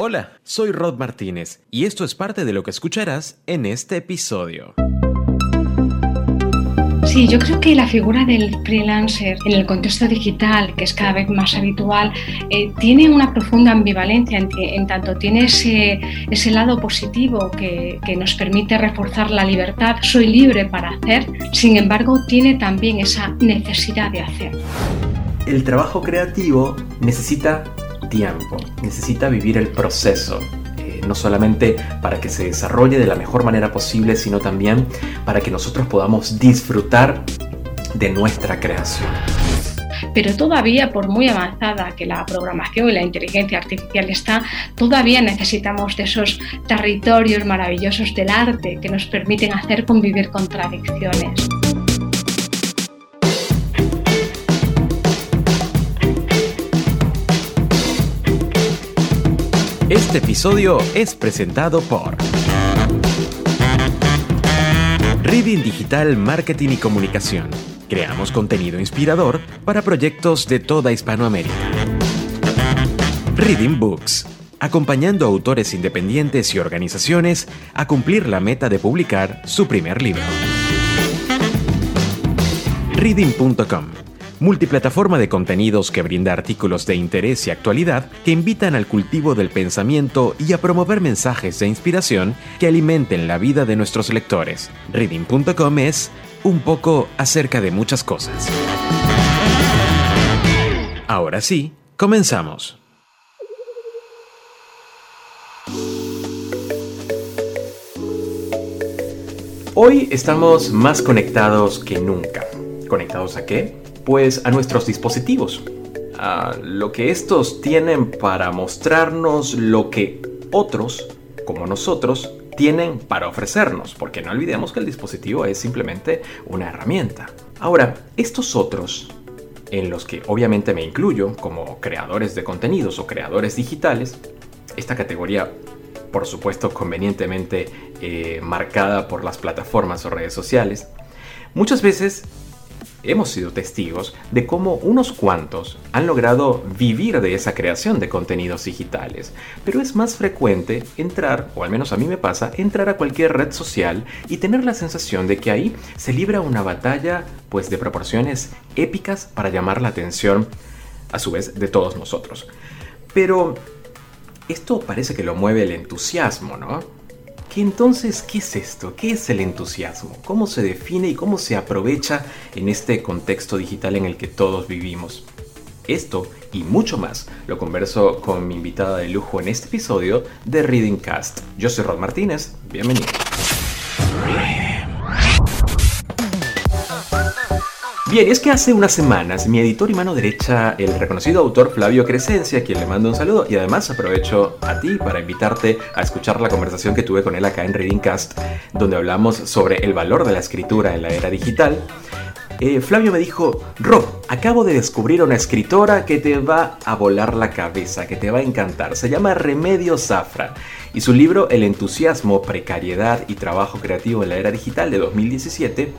Hola, soy Rod Martínez y esto es parte de lo que escucharás en este episodio. Sí, yo creo que la figura del freelancer en el contexto digital, que es cada vez más habitual, eh, tiene una profunda ambivalencia en, tanto tiene ese, ese lado positivo que, que, nos permite reforzar la libertad, soy libre para hacer, sin embargo tiene también esa necesidad de hacer. El trabajo creativo necesita tiempo, necesita vivir el proceso, eh, no solamente para que se desarrolle de la mejor manera posible, sino también para que nosotros podamos disfrutar de nuestra creación. Pero todavía, por muy avanzada que la programación y la inteligencia artificial está, todavía necesitamos de esos territorios maravillosos del arte que nos permiten hacer convivir contradicciones. Este episodio es presentado por Reading Digital Marketing y Comunicación. Creamos contenido inspirador para proyectos de toda Hispanoamérica. Reading Books. Acompañando a autores independientes y organizaciones a cumplir la meta de publicar su primer libro. Reading.com multiplataforma de contenidos que brinda artículos de interés y actualidad que invitan al cultivo del pensamiento y a promover mensajes de inspiración que alimenten la vida de nuestros lectores. Reading.com es un poco acerca de muchas cosas. Ahora sí, comenzamos. Hoy estamos más conectados que nunca. ¿Conectados a qué? Pues a nuestros dispositivos, a lo que estos tienen para mostrarnos lo que otros, como nosotros, tienen para ofrecernos, porque no olvidemos que el dispositivo es simplemente una herramienta. Ahora, estos otros, en los que obviamente me incluyo como creadores de contenidos o creadores digitales, esta categoría por supuesto convenientemente eh, marcada por las plataformas o redes sociales, muchas veces hemos sido testigos de cómo unos cuantos han logrado vivir de esa creación de contenidos digitales, pero es más frecuente entrar, o al menos a mí me pasa, entrar a cualquier red social y tener la sensación de que ahí se libra una batalla pues de proporciones épicas para llamar la atención a su vez de todos nosotros. Pero esto parece que lo mueve el entusiasmo, ¿no? Entonces, ¿qué es esto? ¿Qué es el entusiasmo? ¿Cómo se define y cómo se aprovecha en este contexto digital en el que todos vivimos? Esto y mucho más lo converso con mi invitada de lujo en este episodio de Reading Cast. Yo soy Rod Martínez, bienvenido. Bien, es que hace unas semanas mi editor y mano derecha, el reconocido autor Flavio Crescencia, quien le mando un saludo, y además aprovecho a ti para invitarte a escuchar la conversación que tuve con él acá en Readingcast, donde hablamos sobre el valor de la escritura en la era digital. Eh, Flavio me dijo, Rob, acabo de descubrir una escritora que te va a volar la cabeza, que te va a encantar. Se llama Remedio Zafra y su libro El entusiasmo, precariedad y trabajo creativo en la era digital de 2017,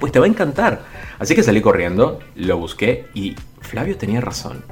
pues te va a encantar Así que salí corriendo, lo busqué y Flavio tenía razón.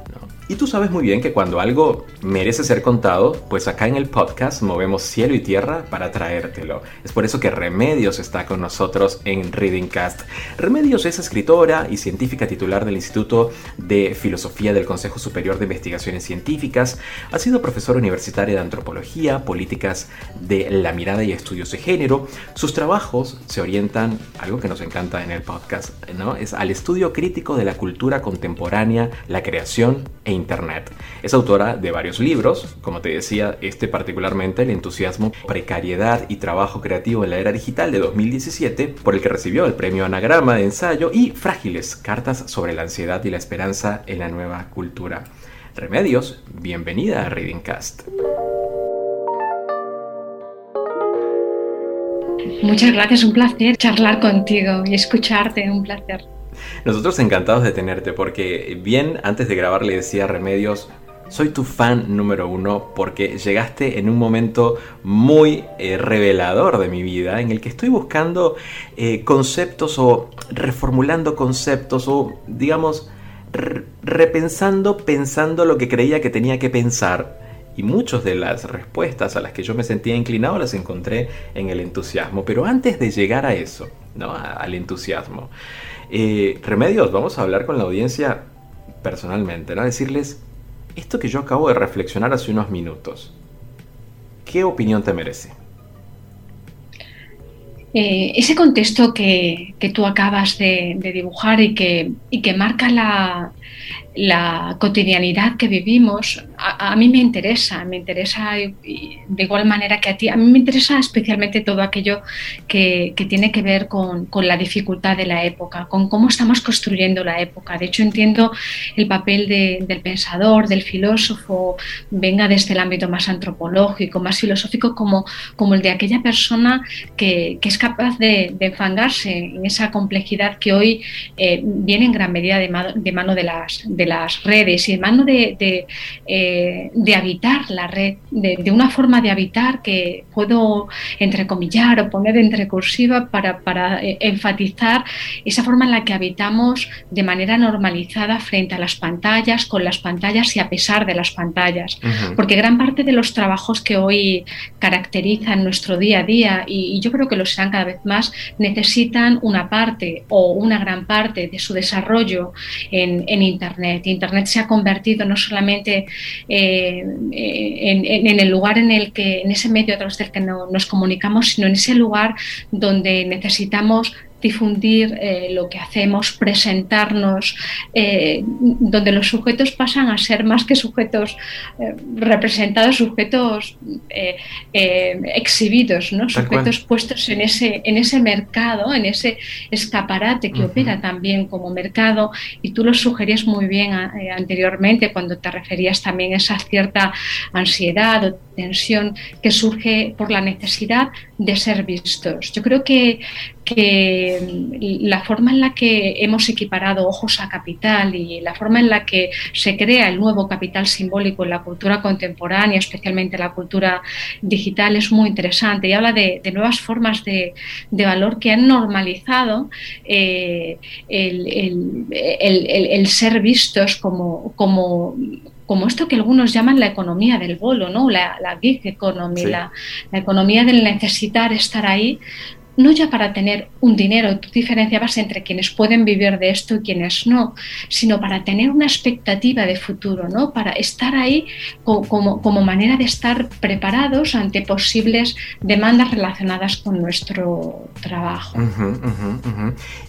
Y tú sabes muy bien que cuando algo merece ser contado, pues acá en el podcast movemos cielo y tierra para traértelo. Es por eso que Remedios está con nosotros en Reading Cast. Remedios es escritora y científica titular del Instituto de Filosofía del Consejo Superior de Investigaciones Científicas. Ha sido profesora universitaria de antropología, políticas de la mirada y estudios de género. Sus trabajos se orientan, algo que nos encanta en el podcast, ¿no? Es al estudio crítico de la cultura contemporánea, la creación e Internet. Es autora de varios libros, como te decía, este particularmente El entusiasmo, precariedad y trabajo creativo en la era digital de 2017, por el que recibió el premio Anagrama de ensayo y Frágiles, cartas sobre la ansiedad y la esperanza en la nueva cultura. Remedios, bienvenida a Reading Cast. Muchas gracias, un placer charlar contigo y escucharte, un placer. Nosotros encantados de tenerte porque bien antes de grabar le decía Remedios, soy tu fan número uno porque llegaste en un momento muy eh, revelador de mi vida en el que estoy buscando eh, conceptos o reformulando conceptos o digamos repensando, pensando lo que creía que tenía que pensar y muchas de las respuestas a las que yo me sentía inclinado las encontré en el entusiasmo. Pero antes de llegar a eso, ¿no? al entusiasmo, eh, Remedios, vamos a hablar con la audiencia personalmente, ¿no? decirles esto que yo acabo de reflexionar hace unos minutos. ¿Qué opinión te merece? Eh, ese contexto que, tú acabas de, dibujar y que, y que marca la, la cotidianidad que vivimos a, mí me interesa, me interesa de igual manera que a ti, a mí me interesa especialmente todo aquello que, tiene que ver con, la dificultad de la época, con cómo estamos construyendo la época. De hecho, entiendo el papel del pensador, del filósofo, venga desde el ámbito más antropológico, más filosófico, como, como el de aquella persona que, es capaz de, enfangarse en esa complejidad que hoy eh, viene en gran medida de mano de, las de las redes y hermano de, de, eh, de habitar la red, de, una forma de habitar que puedo entrecomillar o poner entre cursiva para, para eh, enfatizar esa forma en la que habitamos de manera normalizada frente a las pantallas, con las pantallas y a pesar de las pantallas. Porque gran parte de los trabajos que hoy caracterizan nuestro día a día, y, y yo creo que lo serán cada vez más, necesitan una parte o una gran parte de su desarrollo en, en Internet Internet. se ha convertido no solamente eh, en, el lugar en el que, en ese medio a través del que nos comunicamos, sino en ese lugar donde necesitamos difundir eh, lo que hacemos, presentarnos, eh, donde los sujetos pasan a ser más que sujetos eh, representados, sujetos exhibidos, ¿no? sujetos puestos en ese, en ese mercado, en ese escaparate que opera también como mercado. Y tú lo sugerías muy bien anteriormente cuando te referías también a esa cierta ansiedad o tensión que surge por la necesidad de ser vistos. Yo creo que que la forma en la que hemos equiparado ojos a capital y la forma en la que se crea el nuevo capital simbólico en la cultura contemporánea, especialmente la cultura digital, es muy interesante y habla de, nuevas formas de, valor que han normalizado eh, el, ser vistos como, como como esto que algunos llaman la economía del bolo, ¿no? la, la gig economy, la, la, economía del necesitar estar ahí, no ya para tener un dinero, tú diferenciabas entre quienes pueden vivir de esto y quienes no, sino para tener una expectativa de futuro, ¿no? para estar ahí como, como manera de estar preparados ante posibles demandas relacionadas con nuestro trabajo.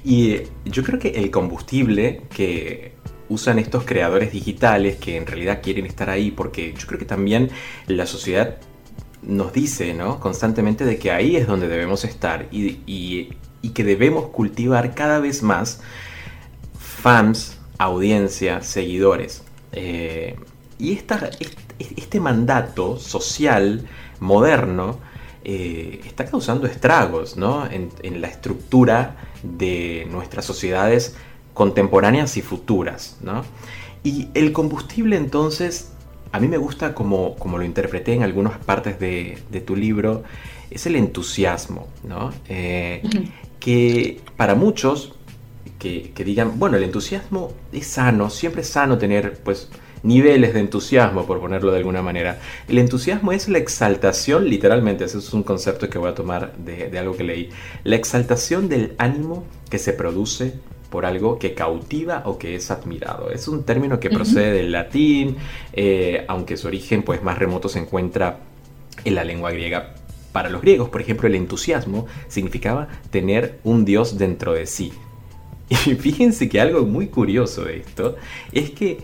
Y yo creo que el combustible que usan estos creadores digitales que en realidad quieren estar ahí, porque yo creo que también la sociedad nos dice ¿no? constantemente de que ahí es donde debemos estar y, que debemos cultivar cada vez más fans, audiencia, seguidores. Eh, y esta, este, mandato social moderno eh, está causando estragos ¿no? en, la estructura de nuestras sociedades contemporáneas y futuras. ¿no? Y el combustible entonces a mí me gusta como, como lo interpreté en algunas partes de, tu libro, es el entusiasmo, ¿no? Eh, que para muchos que, digan, bueno, el entusiasmo es sano, siempre es sano tener pues niveles de entusiasmo, por ponerlo de alguna manera. El entusiasmo es la exaltación, literalmente, ese es un concepto que voy a tomar de, de algo que leí, la exaltación del ánimo que se produce por algo que cautiva o que es admirado. Es un término que procede del latín, eh, aunque su origen pues, más remoto se encuentra en la lengua griega. Para los griegos, por ejemplo, el entusiasmo significaba tener un dios dentro de sí. Y fíjense que algo muy curioso de esto es que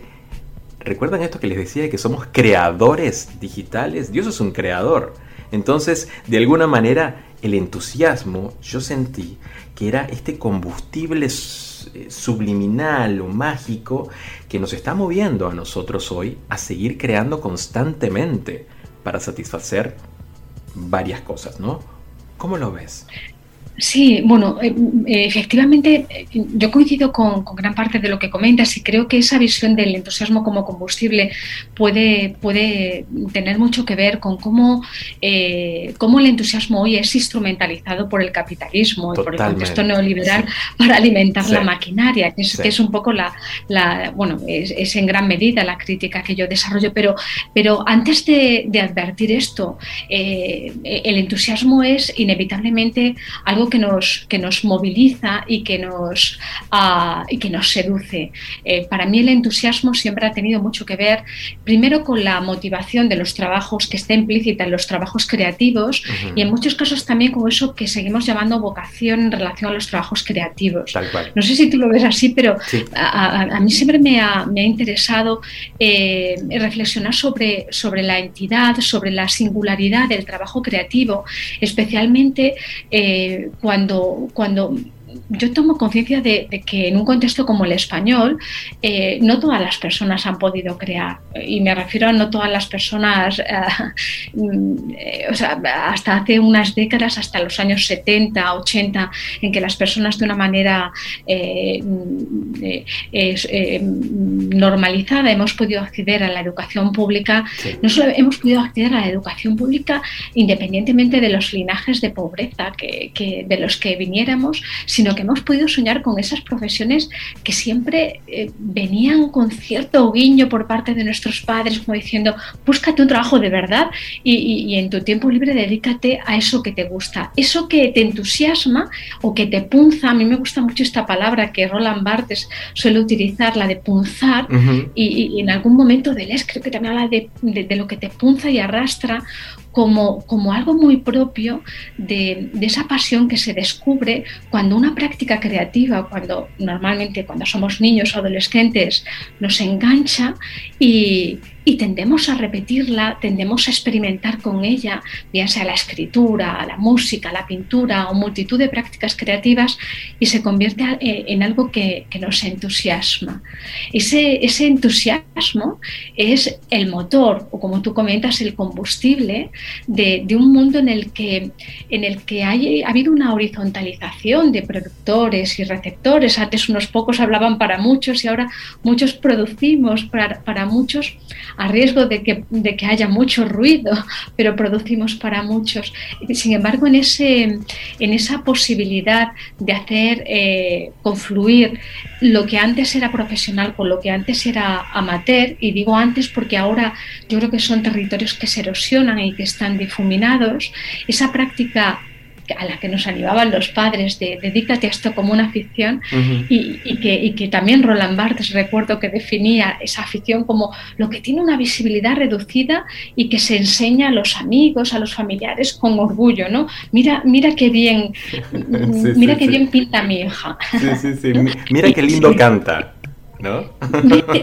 ¿Recuerdan esto que les decía de que somos creadores digitales? Dios es un creador. Entonces, de alguna manera, el entusiasmo yo sentí que era este combustible eh, subliminal o mágico que nos está moviendo a nosotros hoy a seguir creando constantemente para satisfacer varias cosas, ¿no? ¿Cómo lo ves? Sí, bueno, eh, eh, efectivamente yo coincido con, gran parte de lo que comentas y creo que esa visión del entusiasmo como combustible puede, puede tener mucho que ver con cómo, eh, cómo el entusiasmo hoy es instrumentalizado por el capitalismo y por el contexto neoliberal para alimentar la maquinaria, que es, un poco la, la bueno, es, en gran medida la crítica que yo desarrollo, pero, pero antes de, advertir esto, el entusiasmo es inevitablemente algo que nos, que nos moviliza y que nos, uh, y que nos seduce. Eh, para mí el entusiasmo siempre ha tenido mucho que ver, primero con la motivación de los trabajos que está implícita en los trabajos creativos y en muchos casos también con eso que seguimos llamando vocación en relación a los trabajos creativos. No sé si tú lo ves así, pero a, mí siempre me ha, me ha interesado eh, reflexionar sobre, sobre la entidad, sobre la singularidad del trabajo creativo, especialmente eh, cuando, cuando yo tomo conciencia de, que en un contexto como el español, eh, no todas las personas han podido crear. Y me refiero a no todas las personas, eh, mm, eh, o sea, hasta hace unas décadas, hasta los años 70, 80, en que las personas de una manera mm, normalizada hemos podido acceder a la educación pública, no solo hemos podido acceder a la educación pública independientemente de los linajes de pobreza que, de los que viniéramos, sino que hemos podido soñar con esas profesiones que siempre eh, venían con cierto guiño por parte de nuestros padres, como diciendo, búscate un trabajo de verdad y, en tu tiempo libre dedícate a eso que te gusta, eso que te entusiasma o que te punza. A mí me gusta mucho esta palabra que Roland Barthes suele utilizar, la de punzar, y, en algún momento de Les creo que también habla de lo que te punza y arrastra como, como algo muy propio de, de, esa pasión que se descubre cuando una práctica creativa, cuando normalmente cuando somos niños o adolescentes, nos engancha y, y tendemos a repetirla, tendemos a experimentar con ella, ya sea la escritura, la música, la pintura o multitud de prácticas creativas y se convierte eh, en algo que, nos entusiasma. Ese, entusiasmo es el motor o como tú comentas, el combustible de, un mundo en el que, en el que hay, ha habido una horizontalización de productores y receptores. Antes unos pocos hablaban para muchos y ahora muchos producimos para muchos a riesgo de que, de que haya mucho ruido, pero producimos para muchos. Sin embargo, en, ese, en esa posibilidad de hacer eh, confluir lo que antes era profesional con lo que antes era amateur, y digo antes porque ahora yo creo que son territorios que se erosionan y que están difuminados, esa práctica a la que nos animaban los padres de dedícate a esto como una afición y, que, que, también Roland Barthes recuerdo que definía esa afición como lo que tiene una visibilidad reducida y que se enseña a los amigos, a los familiares con orgullo, ¿no? Mira, mira qué bien, mira qué bien pinta mi hija. Mira qué lindo canta. ¿No?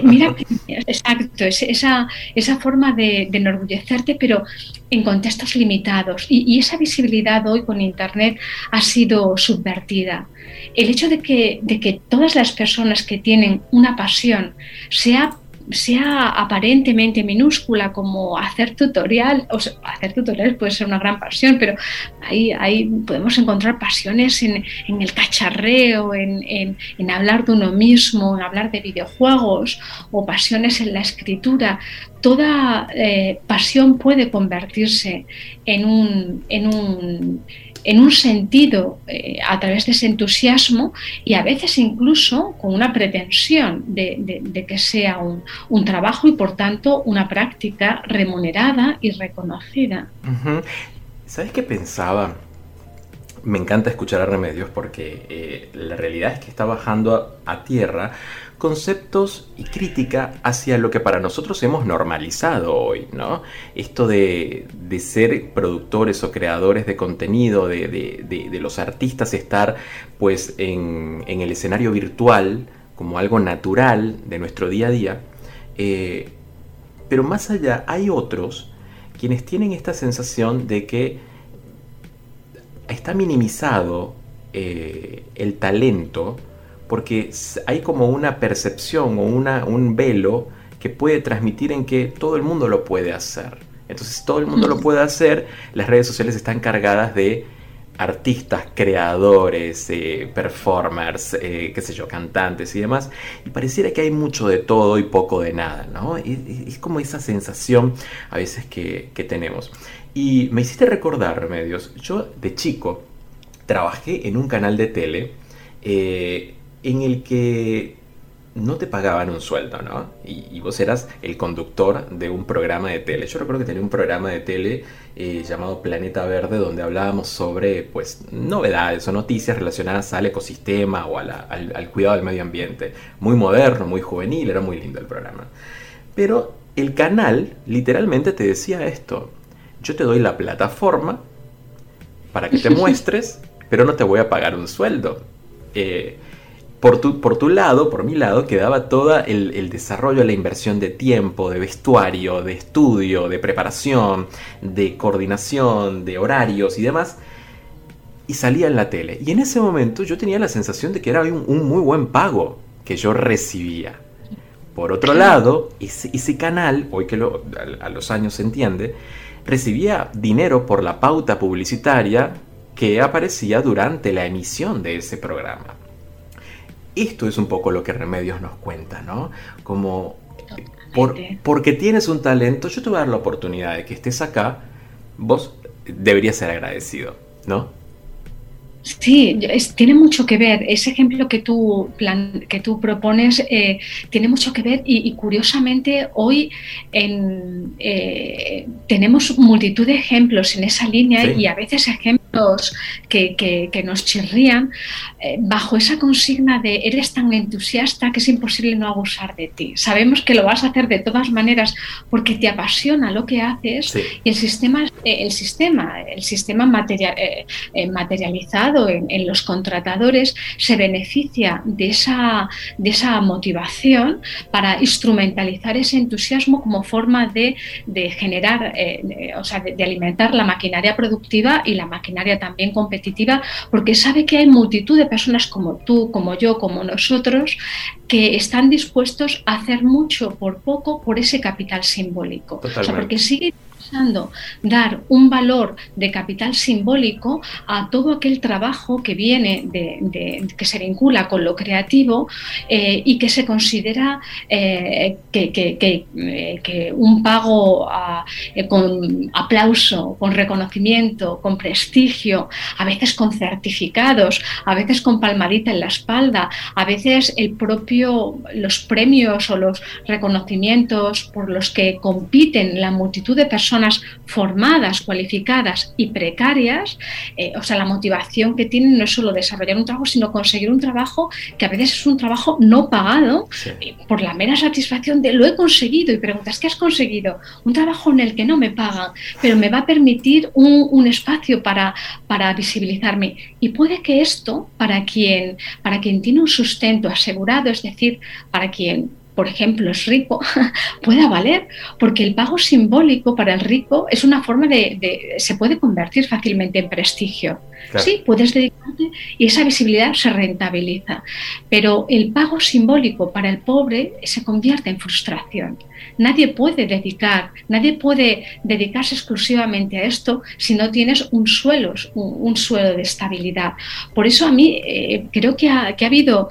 Mira, exacto, esa, esa forma de, enorgullecerte, pero en contextos limitados. Y, esa visibilidad hoy con Internet ha sido subvertida. El hecho de que, de que todas las personas que tienen una pasión, sea sea aparentemente minúscula como hacer tutorial, o hacer tutoriales puede ser una gran pasión, pero ahí, ahí podemos encontrar pasiones en, el cacharreo, en, hablar de uno mismo, en hablar de videojuegos o pasiones en la escritura. Toda eh, pasión puede convertirse en un, en un en un sentido eh, a través de ese entusiasmo y a veces incluso con una pretensión de, que sea un, trabajo y por tanto una práctica remunerada y reconocida. ¿Sabes qué pensaba? Me encanta escuchar a Remedios porque eh, la realidad es que está bajando a tierra conceptos y crítica hacia lo que para nosotros hemos normalizado hoy, ¿no? Esto de, ser productores o creadores de contenido, de, los artistas estar pues en, el escenario virtual como algo natural de nuestro día a día. Eh, pero más allá hay otros quienes tienen esta sensación de que está minimizado eh, el talento porque hay como una percepción o una, un velo que puede transmitir en que todo el mundo lo puede hacer. Entonces todo el mundo lo puede hacer, las redes sociales están cargadas de artistas, creadores, eh, performers, eh, qué sé yo, cantantes y demás, y pareciera que hay mucho de todo y poco de nada, ¿no? Es como esa sensación a veces que, tenemos. Y me hiciste recordar, Remedios, yo de chico trabajé en un canal de tele eh, en el que no te pagaban un sueldo, ¿no? Y, vos eras el conductor de un programa de tele. Yo recuerdo que tenía un programa de tele eh, llamado Planeta Verde donde hablábamos sobre, pues, novedades o noticias relacionadas al ecosistema o al, cuidado del medio ambiente. Muy moderno, muy juvenil, era muy lindo el programa. Pero el canal literalmente te decía esto. Yo te doy la plataforma para que te muestres, pero no te voy a pagar un sueldo. Eh, por tu, por tu lado, por mi lado, quedaba todo el, desarrollo, la inversión de tiempo, de vestuario, de estudio, de preparación, de coordinación, de horarios y demás. Y salía en la tele. Y en ese momento yo tenía la sensación de que era un, muy buen pago que yo recibía. Por otro lado, ese, canal, hoy que a, a los años se entiende, recibía dinero por la pauta publicitaria que aparecía durante la emisión de ese programa. Esto es un poco lo que Remedios nos cuenta, ¿no? Como por, porque tienes un talento, yo te voy a dar la oportunidad de que estés acá, vos deberías ser agradecido, ¿no? Sí, tiene mucho que ver. Ese ejemplo que tú, que tú propones eh, tiene mucho que ver y, curiosamente hoy eh, tenemos multitud de ejemplos en esa línea y a veces ejemplos que, nos chirrían eh, bajo esa consigna de eres tan entusiasta que es imposible no abusar de ti. Sabemos que lo vas a hacer de todas maneras porque te apasiona lo que haces y el sistema, el sistema, el sistema materializado en, los contratadores se beneficia de esa, de esa motivación para instrumentalizar ese entusiasmo como forma de, generar, eh, o sea, de, alimentar la maquinaria productiva y la maquinaria también competitiva, porque sabe que hay multitud de personas como tú, como yo, como nosotros, que están dispuestos a hacer mucho por poco por ese capital simbólico. O sea, porque sigue dar un valor de capital simbólico a todo aquel trabajo que viene de, que se vincula con lo creativo eh, y que se considera eh, eh, que, un pago con aplauso, con reconocimiento, con prestigio, a veces con certificados, a veces con palmadita en la espalda, a veces el propio los premios o los reconocimientos por los que compiten la multitud de personas formadas, cualificadas y precarias, eh, o sea, la motivación que tienen no es solo desarrollar un trabajo, sino conseguir un trabajo que a veces es un trabajo no pagado eh, por la mera satisfacción de lo he conseguido y preguntas, ¿qué has conseguido? Un trabajo en el que no me pagan, pero me va a permitir un, un espacio para, para visibilizarme. Y puede que esto, para quien, para quien tiene un sustento asegurado, es decir, para quien por ejemplo, es rico, pueda valer, porque el pago simbólico para el rico es una forma de, se puede convertir fácilmente en prestigio. Sí, puedes dedicarte y esa visibilidad se rentabiliza, pero el pago simbólico para el pobre se convierte en frustración. Nadie puede dedicar, nadie puede dedicarse exclusivamente a esto si no tienes un suelo, un, suelo de estabilidad. Por eso a mí eh, creo que ha, habido,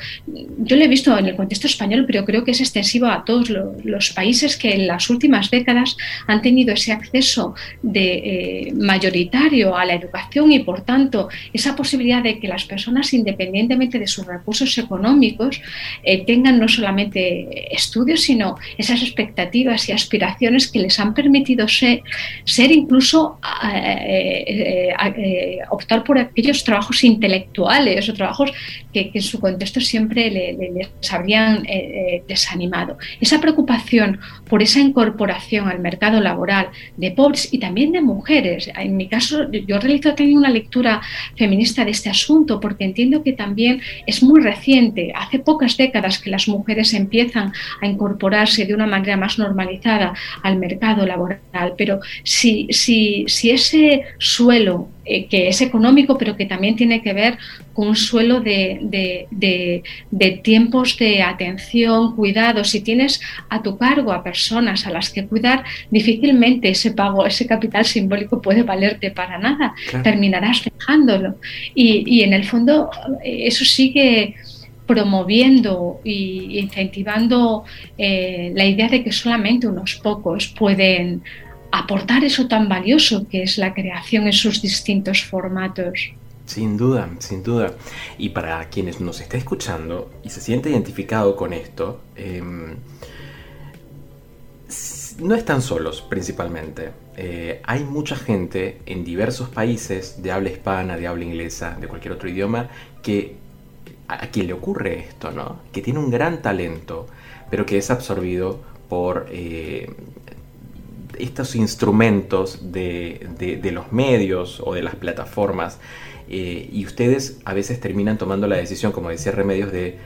yo lo he visto en el contexto español, pero creo que es extensivo a todos los, países que en las últimas décadas han tenido ese acceso de, eh, mayoritario a la educación y por tanto esa posibilidad de que las personas independientemente de sus recursos económicos eh, tengan no solamente estudios sino esas expectativas y aspiraciones que les han permitido ser, ser incluso eh, eh, eh, optar por aquellos trabajos intelectuales o trabajos que, en su contexto siempre les habrían desanimado. Esa preocupación por esa incorporación al mercado laboral de pobres y también de mujeres. En mi caso, yo realizo también una lectura feminista de este asunto porque entiendo que también es muy reciente, hace pocas décadas que las mujeres empiezan a incorporarse de una manera más normalizada al mercado laboral. Pero si, si, si ese suelo eh, que es económico, pero que también tiene que ver con un suelo de, tiempos de atención, cuidado. Si tienes a tu cargo a personas a las que cuidar, difícilmente ese pago, ese capital simbólico puede valerte para nada. Terminarás dejándolo. Y, en el fondo eh, eso sigue promoviendo e incentivando eh, la idea de que solamente unos pocos pueden aportar eso tan valioso que es la creación en sus distintos formatos. Sin duda, sin duda. Y para quienes nos está escuchando y se siente identificado con esto, em, no están solos principalmente. Eh, hay mucha gente en diversos países de habla hispana, de habla inglesa, de cualquier otro idioma, que a, quien le ocurre esto, ¿no? Que tiene un gran talento, pero que es absorbido por eh, estos instrumentos de, los medios o de las plataformas eh, y ustedes a veces terminan tomando la decisión, como decía Remedios, de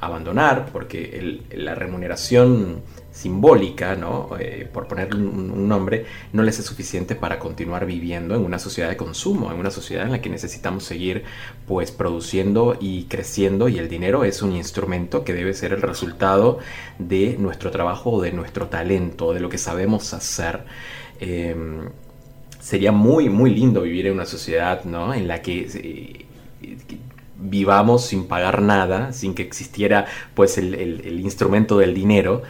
abandonar porque la remuneración simbólica, ¿no? Eh, por ponerle un, nombre, no les es suficiente para continuar viviendo en una sociedad de consumo, en una sociedad en la que necesitamos seguir pues produciendo y creciendo y el dinero es un instrumento que debe ser el resultado de nuestro trabajo de nuestro talento, de lo que sabemos hacer. Em, sería muy, muy lindo vivir en una sociedad ¿no? en la que... Eh, vivamos sin pagar nada, sin que existiera pues el instrumento del dinero,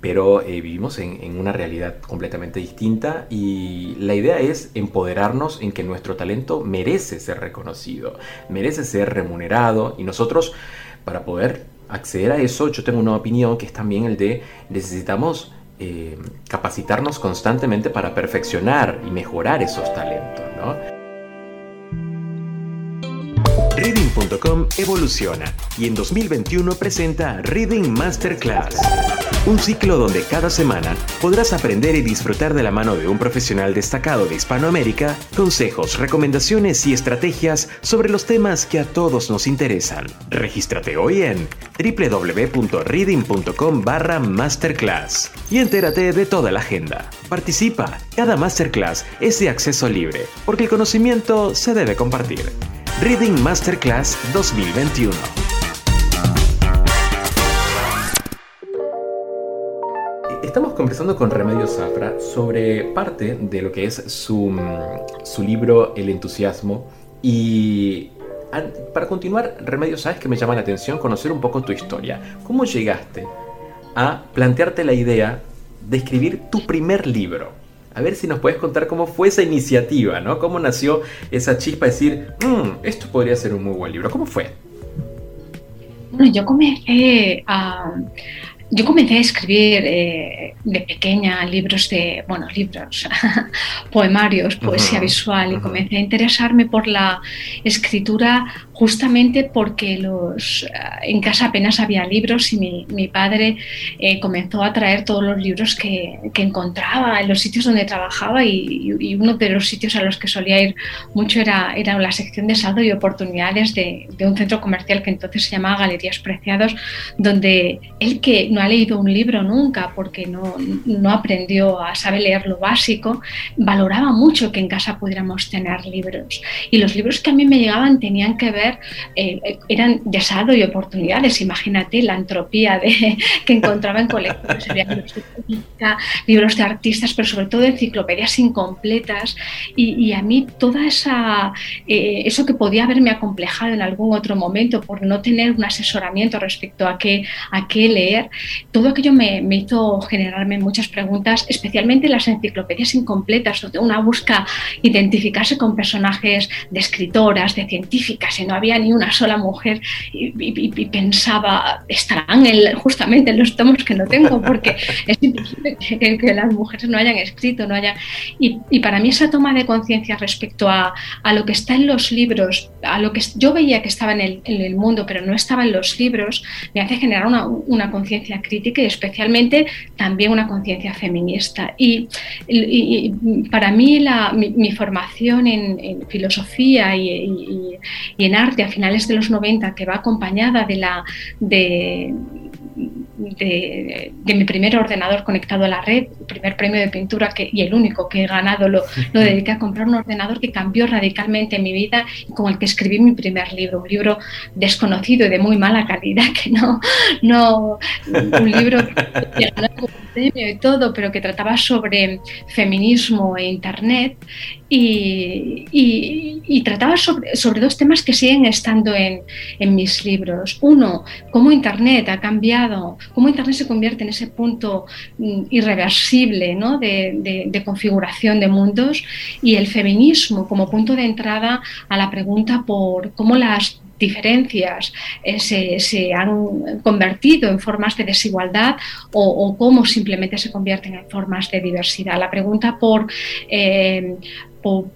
pero eh, vivimos en, una realidad completamente distinta y la idea es empoderarnos en que nuestro talento merece ser reconocido, merece ser remunerado y nosotros para poder acceder a eso yo tengo una opinión que es también el de necesitamos eh, capacitarnos constantemente para perfeccionar y mejorar esos talentos. Reading.com evoluciona y en 2021 presenta Reading Masterclass un ciclo donde cada semana podrás aprender y disfrutar de la mano de un profesional destacado de Hispanoamérica consejos, recomendaciones y estrategias sobre los temas que a todos nos interesan. Regístrate hoy en www.reading.com barra masterclass y entérate de toda la agenda. Participa, cada masterclass es de acceso libre, porque el conocimiento se debe compartir. Reading Masterclass 2021. Estamos conversando con Remedios Zafra sobre parte de lo que es su, su libro El entusiasmo y para continuar, Remedios, sabes que me llama la atención conocer un poco tu historia. ¿Cómo llegaste a plantearte la idea de escribir tu primer libro? A ver si nos puedes contar cómo fue esa iniciativa, ¿no? ¿Cómo nació esa chispa de decir, mmm, esto podría ser un muy buen libro? ¿Cómo fue? Bueno, yo comencé a, yo comencé a escribir eh, de pequeña libros de, bueno, libros, poemarios, poesía visual y comencé a interesarme por la escritura justamente porque los, eh, en casa apenas había libros y mi, mi padre eh, comenzó a traer todos los libros que, que, encontraba en los sitios donde trabajaba y, y, uno de los sitios a los que solía ir mucho era, era la sección de saldo y oportunidades de, de un centro comercial que entonces se llamaba Galerías Preciados, donde él que no ha leído un libro nunca porque no, no aprendió a saber leer lo básico, valoraba mucho que en casa pudiéramos tener libros. Y los libros que a mí me llegaban tenían que ver, eh, eran de saldo y oportunidades. Imagínate la entropía de, que encontraba en colecciones. libros de libros de artistas, pero sobre todo enciclopedias incompletas. Y, a mí toda esa, eh, eso que podía haberme acomplejado en algún otro momento por no tener un asesoramiento respecto a qué, a qué leer, todo aquello me, hizo generarme muchas preguntas, especialmente las enciclopedias incompletas, donde una busca identificarse con personajes de escritoras, de científicas, y no había ni una sola mujer, y, pensaba, estarán justamente en los tomos que no tengo, porque es imposible que, las mujeres no hayan escrito, no hayan... Y, para mí esa toma de conciencia respecto a, lo que está en los libros, a lo que yo veía que estaba en el, mundo, pero no estaba en los libros, me hace generar una, una conciencia crítica y especialmente también una conciencia feminista. Y, para mí mi, formación en, filosofía y, en arte a finales de los 90, que va acompañada de la... De, mi primer ordenador conectado a la red, el primer premio de pintura que, y el único que he ganado, lo, lo dediqué a comprar un ordenador que cambió radicalmente mi vida y con el que escribí mi primer libro, un libro desconocido y de muy mala calidad, que no, no un libro que ganó premio y todo, pero que trataba sobre feminismo e internet y, trataba sobre, dos temas que siguen estando en, mis libros. Uno, cómo Internet ha cambiado, cómo Internet se convierte en ese punto mm, irreversible ¿no? de, configuración de mundos y el feminismo como punto de entrada a la pregunta por cómo las diferencias eh, se, se, han convertido en formas de desigualdad o, cómo simplemente se convierten en formas de diversidad. La pregunta por, eh,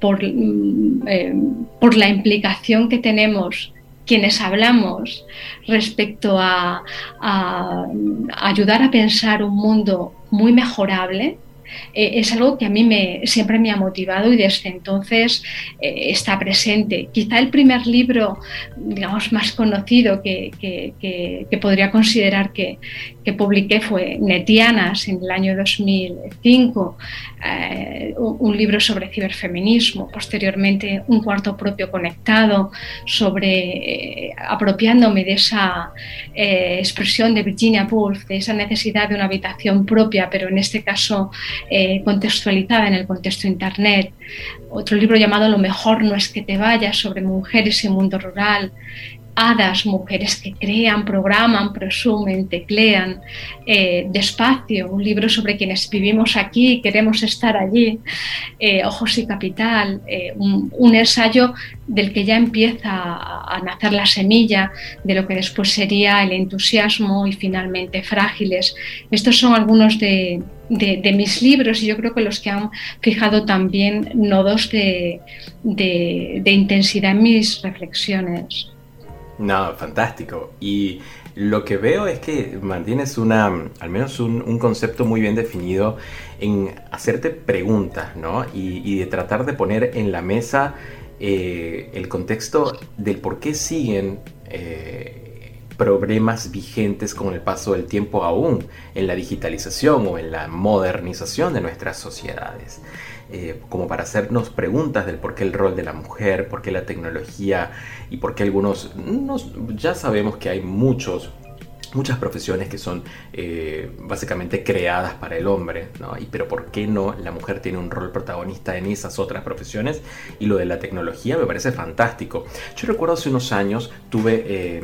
por, mm, eh, por, la implicación que tenemos quienes hablamos respecto a, ayudar a pensar un mundo muy mejorable, eh, es algo que a mí me, siempre me ha motivado y desde entonces eh, está presente. Quizá el primer libro, digamos, más conocido que, podría considerar que, publiqué fue Netianas en el año 2005, eh, un libro sobre ciberfeminismo, posteriormente un cuarto propio conectado sobre apropiándome de esa expresión de Virginia Woolf, de esa necesidad de una habitación propia, pero en este caso eh, contextualizada en el contexto Internet. Otro libro llamado Lo mejor no es que te vayas sobre mujeres y mundo rural hadas, mujeres que crean, programan, presumen, teclean, eh, despacio, un libro sobre quienes vivimos aquí y queremos estar allí, eh, Ojos y Capital, eh, un, ensayo del que ya empieza a, nacer la semilla de lo que después sería el entusiasmo y finalmente frágiles. Estos son algunos de, mis libros y yo creo que los que han fijado también nodos de intensidad en mis reflexiones. No, fantástico. Y lo que veo es que mantienes una, al menos un, concepto muy bien definido en hacerte preguntas, ¿no? Y, de tratar de poner en la mesa eh, el contexto del por qué siguen eh, problemas vigentes con el paso del tiempo aún en la digitalización o en la modernización de nuestras sociedades. Eh, como para hacernos preguntas del por qué el rol de la mujer, por qué la tecnología y por qué algunos... ya sabemos que hay muchos muchas profesiones que son eh, básicamente creadas para el hombre, ¿no? Y, pero ¿por qué no la mujer tiene un rol protagonista en esas otras profesiones? Y lo de la tecnología me parece fantástico. Yo recuerdo hace unos años tuve eh,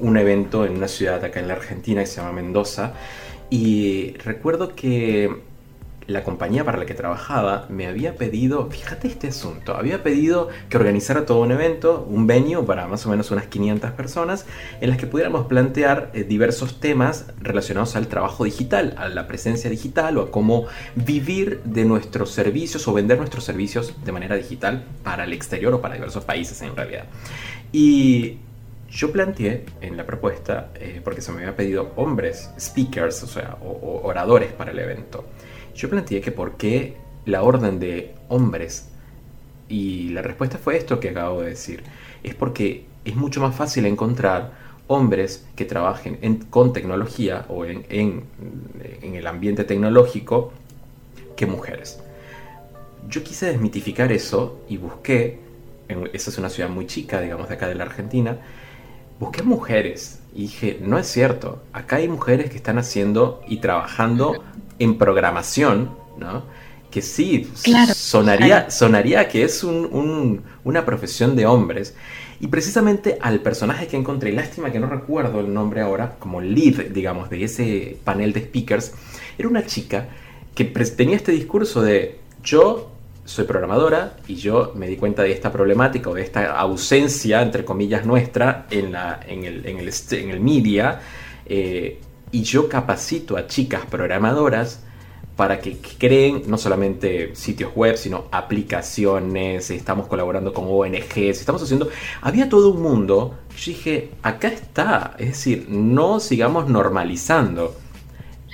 un evento en una ciudad acá en la Argentina que se llama Mendoza y recuerdo que la compañía para la que trabajaba me había pedido, fíjate este asunto, había pedido que organizara todo un evento, un venue para más o menos unas 500 personas, en las que pudiéramos plantear eh, diversos temas relacionados al trabajo digital, a la presencia digital o a cómo vivir de nuestros servicios o vender nuestros servicios de manera digital para el exterior o para diversos países en realidad. Y yo planteé en la propuesta, eh, porque se me había pedido hombres, speakers, o sea, oradores para el evento. Yo planteé que por qué la orden de hombres y la respuesta fue esto que acabo de decir. Es porque es mucho más fácil encontrar hombres que trabajen con tecnología o en, el ambiente tecnológico que mujeres. Yo quise desmitificar eso y busqué, esa es una ciudad muy chica, digamos, de acá de la Argentina, busqué mujeres y dije, no es cierto, acá hay mujeres que están haciendo y trabajando en programación, ¿no? Que sí, sonaría, sonaría que es una profesión de hombres. Y precisamente al personaje que encontré, lástima que no recuerdo el nombre ahora, como lead, digamos, de ese panel de speakers, era una chica que tenía este discurso de yo soy programadora y yo me di cuenta de esta problemática o de esta ausencia, entre comillas, nuestra en, la, en, el, en, el, en el media. Eh, y yo capacito a chicas programadoras para que creen no solamente sitios web, sino aplicaciones, estamos colaborando con ONGs, estamos haciendo... Había todo un mundo, yo dije, acá está, es decir, no sigamos normalizando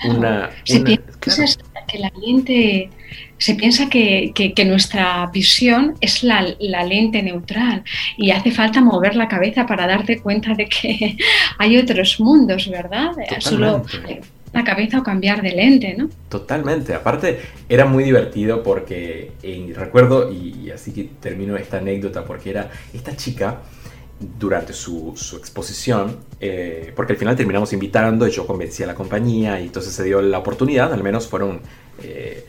una... Que la lente, se piensa que, nuestra visión es la, lente neutral y hace falta mover la cabeza para darte cuenta de que hay otros mundos, ¿verdad? Solo la cabeza o cambiar de lente, ¿no? Totalmente. Aparte, era muy divertido porque eh, recuerdo, y, así que termino esta anécdota, porque era esta chica durante su, exposición, eh, porque al final terminamos invitando y yo convencí a la compañía y entonces se dio la oportunidad, al menos fueron, eh,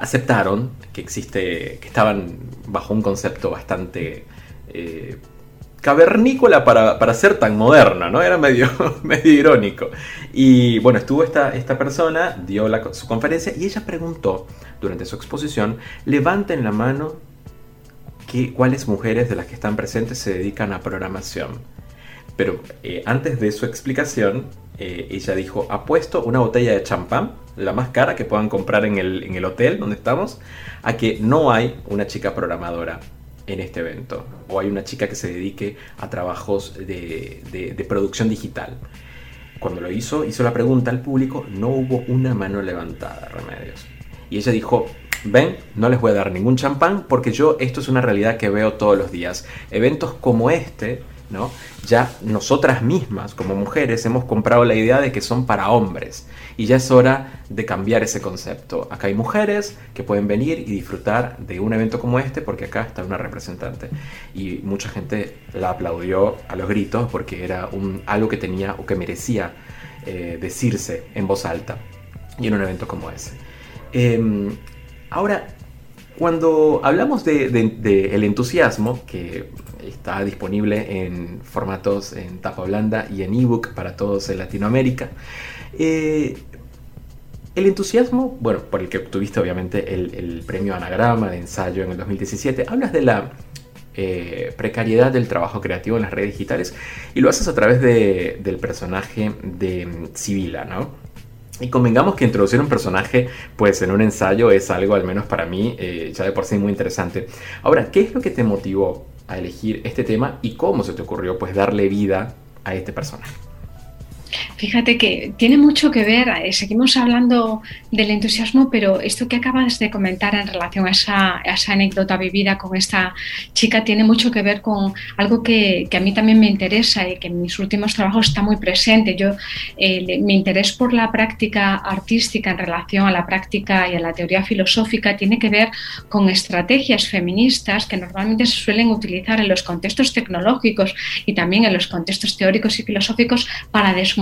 aceptaron que existe, que estaban bajo un concepto bastante cavernícola para, ser tan moderna, ¿no? Era medio, medio irónico. Y bueno, estuvo esta, esta persona, dio su conferencia y ella preguntó durante su exposición, levanten la mano que, cuáles mujeres de las que están presentes se dedican a programación. Pero eh, antes de su explicación, eh, ella dijo, apuesto una botella de champán, la más cara que puedan comprar en el, hotel donde estamos, a que no hay una chica programadora en este evento. O hay una chica que se dedique a trabajos de, producción digital. Cuando lo hizo, hizo la pregunta al público, no hubo una mano levantada, Remedios. Y ella dijo, ven, no les voy a dar ningún champán porque yo esto es una realidad que veo todos los días. Eventos como este, ¿no? Ya nosotras mismas como mujeres hemos comprado la idea de que son para hombres y ya es hora de cambiar ese concepto. Acá hay mujeres que pueden venir y disfrutar de un evento como este porque acá está una representante. Y mucha gente la aplaudió a los gritos porque era un, algo que tenía o que merecía eh, decirse en voz alta y en un evento como ese. Em, ahora, cuando hablamos del de, el entusiasmo, que está disponible en formatos en tapa blanda y en ebook para todos en Latinoamérica, eh, el entusiasmo, bueno, por el que obtuviste obviamente el, premio Anagrama de ensayo en el 2017, hablas de la eh, precariedad del trabajo creativo en las redes digitales y lo haces a través del personaje de Sibila, ¿no? Y convengamos que introducir un personaje pues en un ensayo es algo, al menos para mí, eh, ya de por sí muy interesante. Ahora, ¿qué es lo que te motivó a elegir este tema y cómo se te ocurrió pues darle vida a este personaje? Fíjate que tiene mucho que ver, eh, seguimos hablando del entusiasmo, pero esto que acabas de comentar en relación a esa, anécdota vivida con esta chica tiene mucho que ver con algo que, a mí también me interesa y que en mis últimos trabajos está muy presente. Yo, eh, mi interés por la práctica artística en relación a la práctica y a la teoría filosófica tiene que ver con estrategias feministas que normalmente se suelen utilizar en los contextos tecnológicos y también en los contextos teóricos y filosóficos para desmontar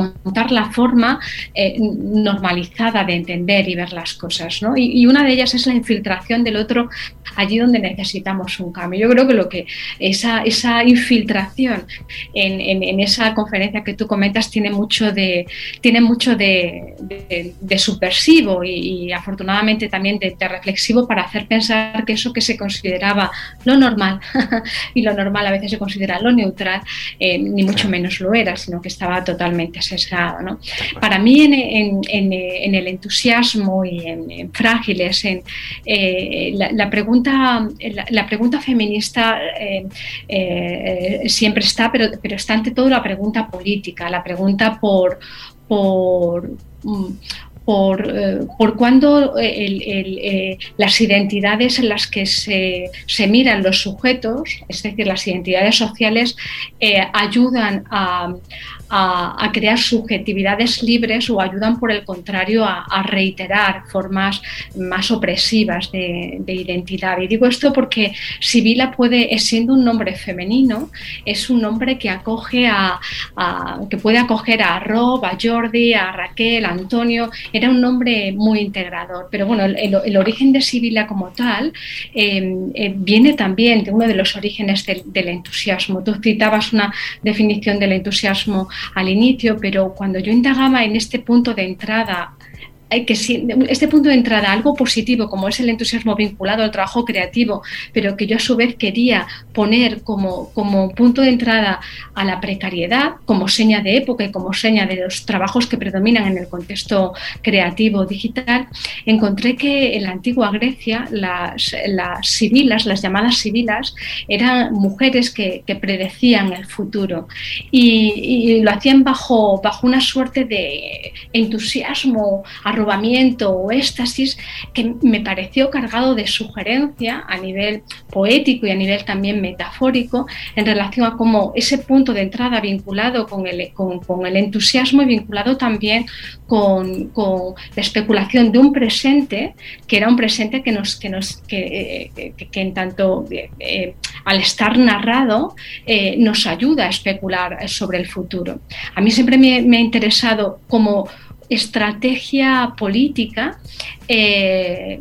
la forma eh, normalizada de entender y ver las cosas. ¿no? Y, una de ellas es la infiltración del otro allí donde necesitamos un cambio. Yo creo que lo que esa, esa infiltración en, esa conferencia que tú comentas tiene mucho de, tiene mucho de, subversivo y, afortunadamente también de, reflexivo para hacer pensar que eso que se consideraba lo normal y lo normal a veces se considera lo neutral, eh, ni mucho menos lo era, sino que estaba totalmente sesgado para mí en, el entusiasmo y en, frágiles, en, eh, la, pregunta, la, pregunta feminista eh, eh, siempre está, pero, pero está ante todo la pregunta política, la pregunta por, por mm, por, por cuándo las identidades en las que se, se, miran los sujetos, es decir, las identidades sociales, ayudan a, a, crear subjetividades libres o ayudan, por el contrario, a, reiterar formas más opresivas de, identidad. Y digo esto porque Sibila puede, siendo un nombre femenino, es un nombre que acoge a, que puede acoger a Rob, a Jordi, a Raquel, a Antonio. Era un nombre muy integrador. Pero bueno, el, origen de Sibila como tal em, eh, viene también de uno de los orígenes del, del entusiasmo. Tú citabas una definición del entusiasmo al inicio, pero cuando yo indagaba en este punto de entrada que este punto de entrada, algo positivo como es el entusiasmo vinculado al trabajo creativo, pero que yo a su vez quería poner como, como punto de entrada a la precariedad, como seña de época y como seña de los trabajos que predominan en el contexto creativo digital, encontré que en la antigua Grecia las, las sibilas, las llamadas sibilas, eran mujeres que, predecían el futuro y, lo hacían bajo, bajo una suerte de entusiasmo, arrobamiento o éxtasis que me pareció cargado de sugerencia a nivel poético y a nivel también metafórico en relación a cómo ese punto de entrada vinculado con el, con, el entusiasmo y vinculado también con, la especulación de un presente que era un presente que nos que nos que, eh, en tanto eh, al estar narrado nos ayuda a especular sobre el futuro. A mí siempre me, me ha interesado como estrategia política eh,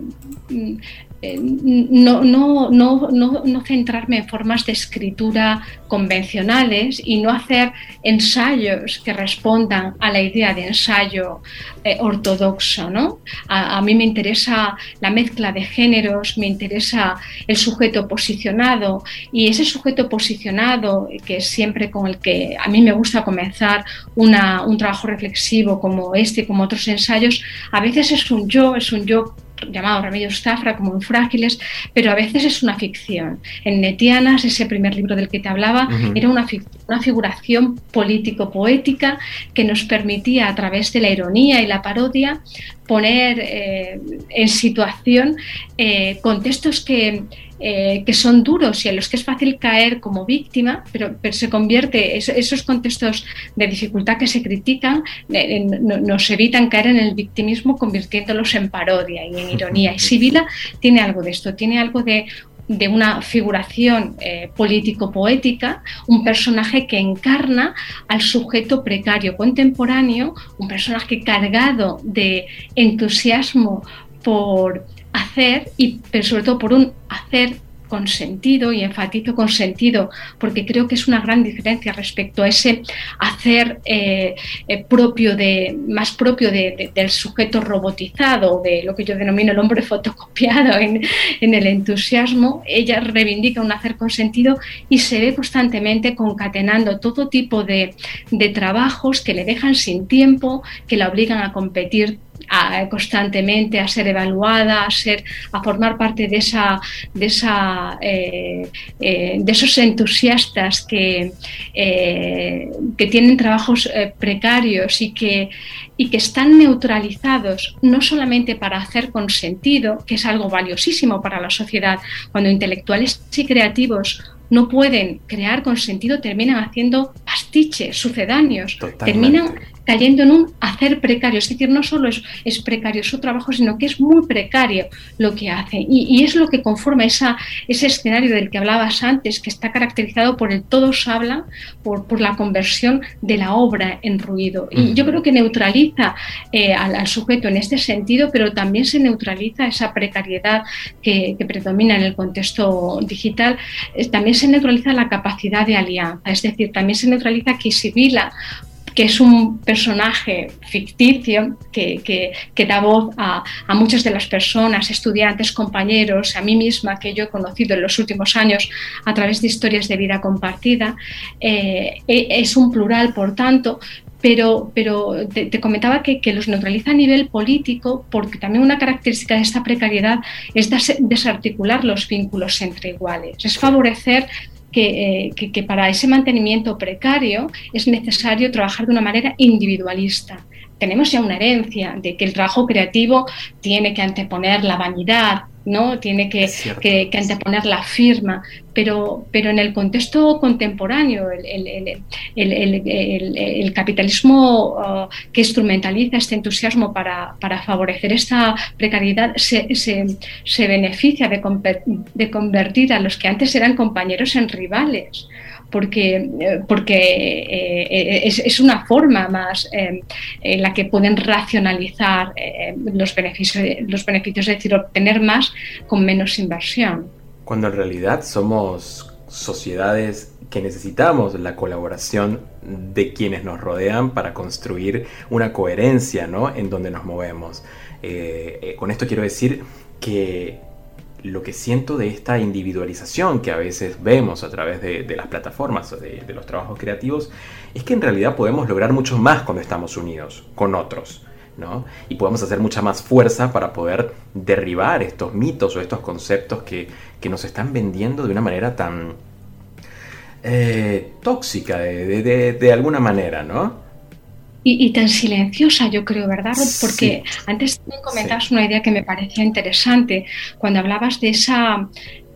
no, no, no, no, centrarme en formas de escritura convencionales y no hacer ensayos que respondan a la idea de ensayo eh, ortodoxo. ¿no? A, mí me interesa la mezcla de géneros, me interesa el sujeto posicionado y ese sujeto posicionado, que siempre con el que a mí me gusta comenzar una, un trabajo reflexivo como este como otros ensayos, a veces es un yo, es un yo llamado Remedios Zafra como en Frágiles, pero a veces es una ficción. En Netianas, ese primer libro del que te hablaba, era una, una figuración político-poética que nos permitía, a través de la ironía y la parodia, poner eh, en situación eh, contextos que eh, que son duros y en los que es fácil caer como víctima, pero, pero se convierte, esos contextos de dificultad que se critican nos evitan caer en el victimismo convirtiéndolos en parodia y en ironía. Y Sibila tiene algo de esto, tiene algo de de una figuración eh, político-poética, un personaje que encarna al sujeto precario contemporáneo, un personaje cargado de entusiasmo por hacer y sobre todo por un hacer con sentido y enfatizo con sentido porque creo que es una gran diferencia respecto a ese hacer eh, eh, propio de más propio del sujeto robotizado de lo que yo denomino el hombre fotocopiado en, el entusiasmo. Ella reivindica un hacer con sentido y se ve constantemente concatenando todo tipo de, de trabajos que le dejan sin tiempo que la obligan a competir constantemente a ser evaluada, a ser, a formar parte de esa, de eh, eh, esos entusiastas que, eh, que tienen trabajos precarios y que, y que están neutralizados no solamente para hacer con sentido, que es algo valiosísimo para la sociedad, cuando intelectuales y creativos no pueden crear con sentido, terminan haciendo pastiches sucedáneos, terminan cayendo en un hacer precario. Es decir, no solo es, precario su trabajo, sino que es muy precario lo que hace. Y, es lo que conforma esa, ese escenario del que hablabas antes, que está caracterizado por el todos hablan, por, por la conversión de la obra en ruido. Y yo creo que neutraliza eh, al, sujeto en este sentido, pero también se neutraliza esa precariedad que, predomina en el contexto digital. Eh, también se neutraliza la capacidad de alianza, es decir, también se neutraliza que Sibila que es un personaje ficticio que, da voz a, muchas de las personas, estudiantes, compañeros, a mí misma que yo he conocido en los últimos años a través de historias de vida compartida. Eh, e, es un plural, por tanto, pero, pero te, comentaba que, los neutraliza a nivel político porque también una característica de esta precariedad es desarticular los vínculos entre iguales, es favorecer eh, que, para ese mantenimiento precario es necesario trabajar de una manera individualista. Tenemos ya una herencia de que el trabajo creativo tiene que anteponer la vanidad, ¿no? Tiene que, que, anteponer la firma, pero, pero en el contexto contemporáneo, el, el, capitalismo uh, que instrumentaliza este entusiasmo para, para favorecer esta precariedad se, se, se beneficia de, de convertir a los que antes eran compañeros en rivales porque, eh, porque eh, es, una forma más eh, en la que pueden racionalizar los, beneficios, los beneficios, es decir, obtener más con menos inversión. Cuando en realidad somos sociedades que necesitamos la colaboración de quienes nos rodean para construir una coherencia ¿no? en donde nos movemos. con esto quiero decir que lo que siento de esta individualización que a veces vemos a través de, las plataformas, de, de los trabajos creativos, es que en realidad podemos lograr mucho más cuando estamos unidos con otros. ¿no? Y podemos hacer mucha más fuerza para poder derribar estos mitos o estos conceptos que, nos están vendiendo de una manera tan eh, tóxica, de, de, alguna manera, ¿no? Y, tan silenciosa, yo creo, ¿verdad? Porque antes me comentabas una idea que me parecía interesante. Cuando hablabas de esa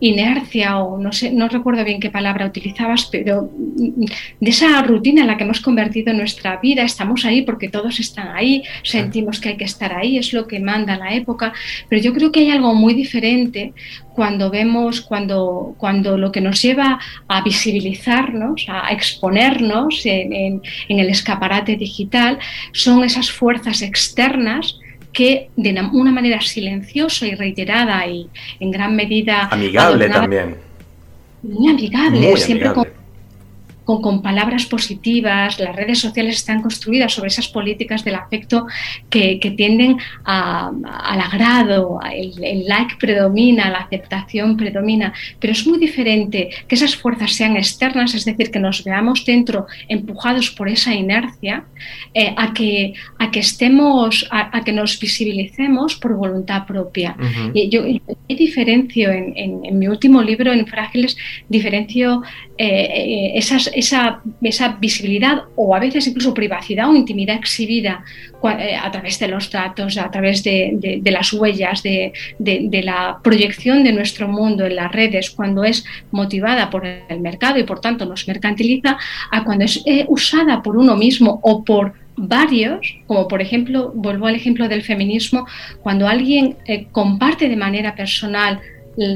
inercia o no sé, no recuerdo bien qué palabra utilizabas, pero de esa rutina en la que hemos convertido nuestra vida, estamos ahí porque todos están ahí, sentimos que hay que estar ahí, es lo que manda la época, pero yo creo que hay algo muy diferente cuando vemos, cuando, cuando lo que nos lleva a visibilizarnos, a exponernos en el escaparate digital, son esas fuerzas externas que de una manera silenciosa y reiterada y en gran medida... Amigable también. Muy amigable, siempre con con, palabras positivas, las redes sociales están construidas sobre esas políticas del afecto que, tienden al agrado, el, like predomina, la aceptación predomina, pero es muy diferente que esas fuerzas sean externas, es decir, que nos veamos dentro empujados por esa inercia, eh, a, que, a que estemos, a, que nos visibilicemos por voluntad propia. y yo, diferencio en, en, mi último libro, en Frágiles, diferencio eh, eh, esas esa, visibilidad o a veces incluso privacidad o intimidad exhibida eh, a través de los datos, a través de, las huellas, de, la proyección de nuestro mundo en las redes, cuando es motivada por el mercado y por tanto nos mercantiliza, a cuando es eh, usada por uno mismo o por varios, como por ejemplo, vuelvo al ejemplo del feminismo, cuando alguien eh, comparte de manera personal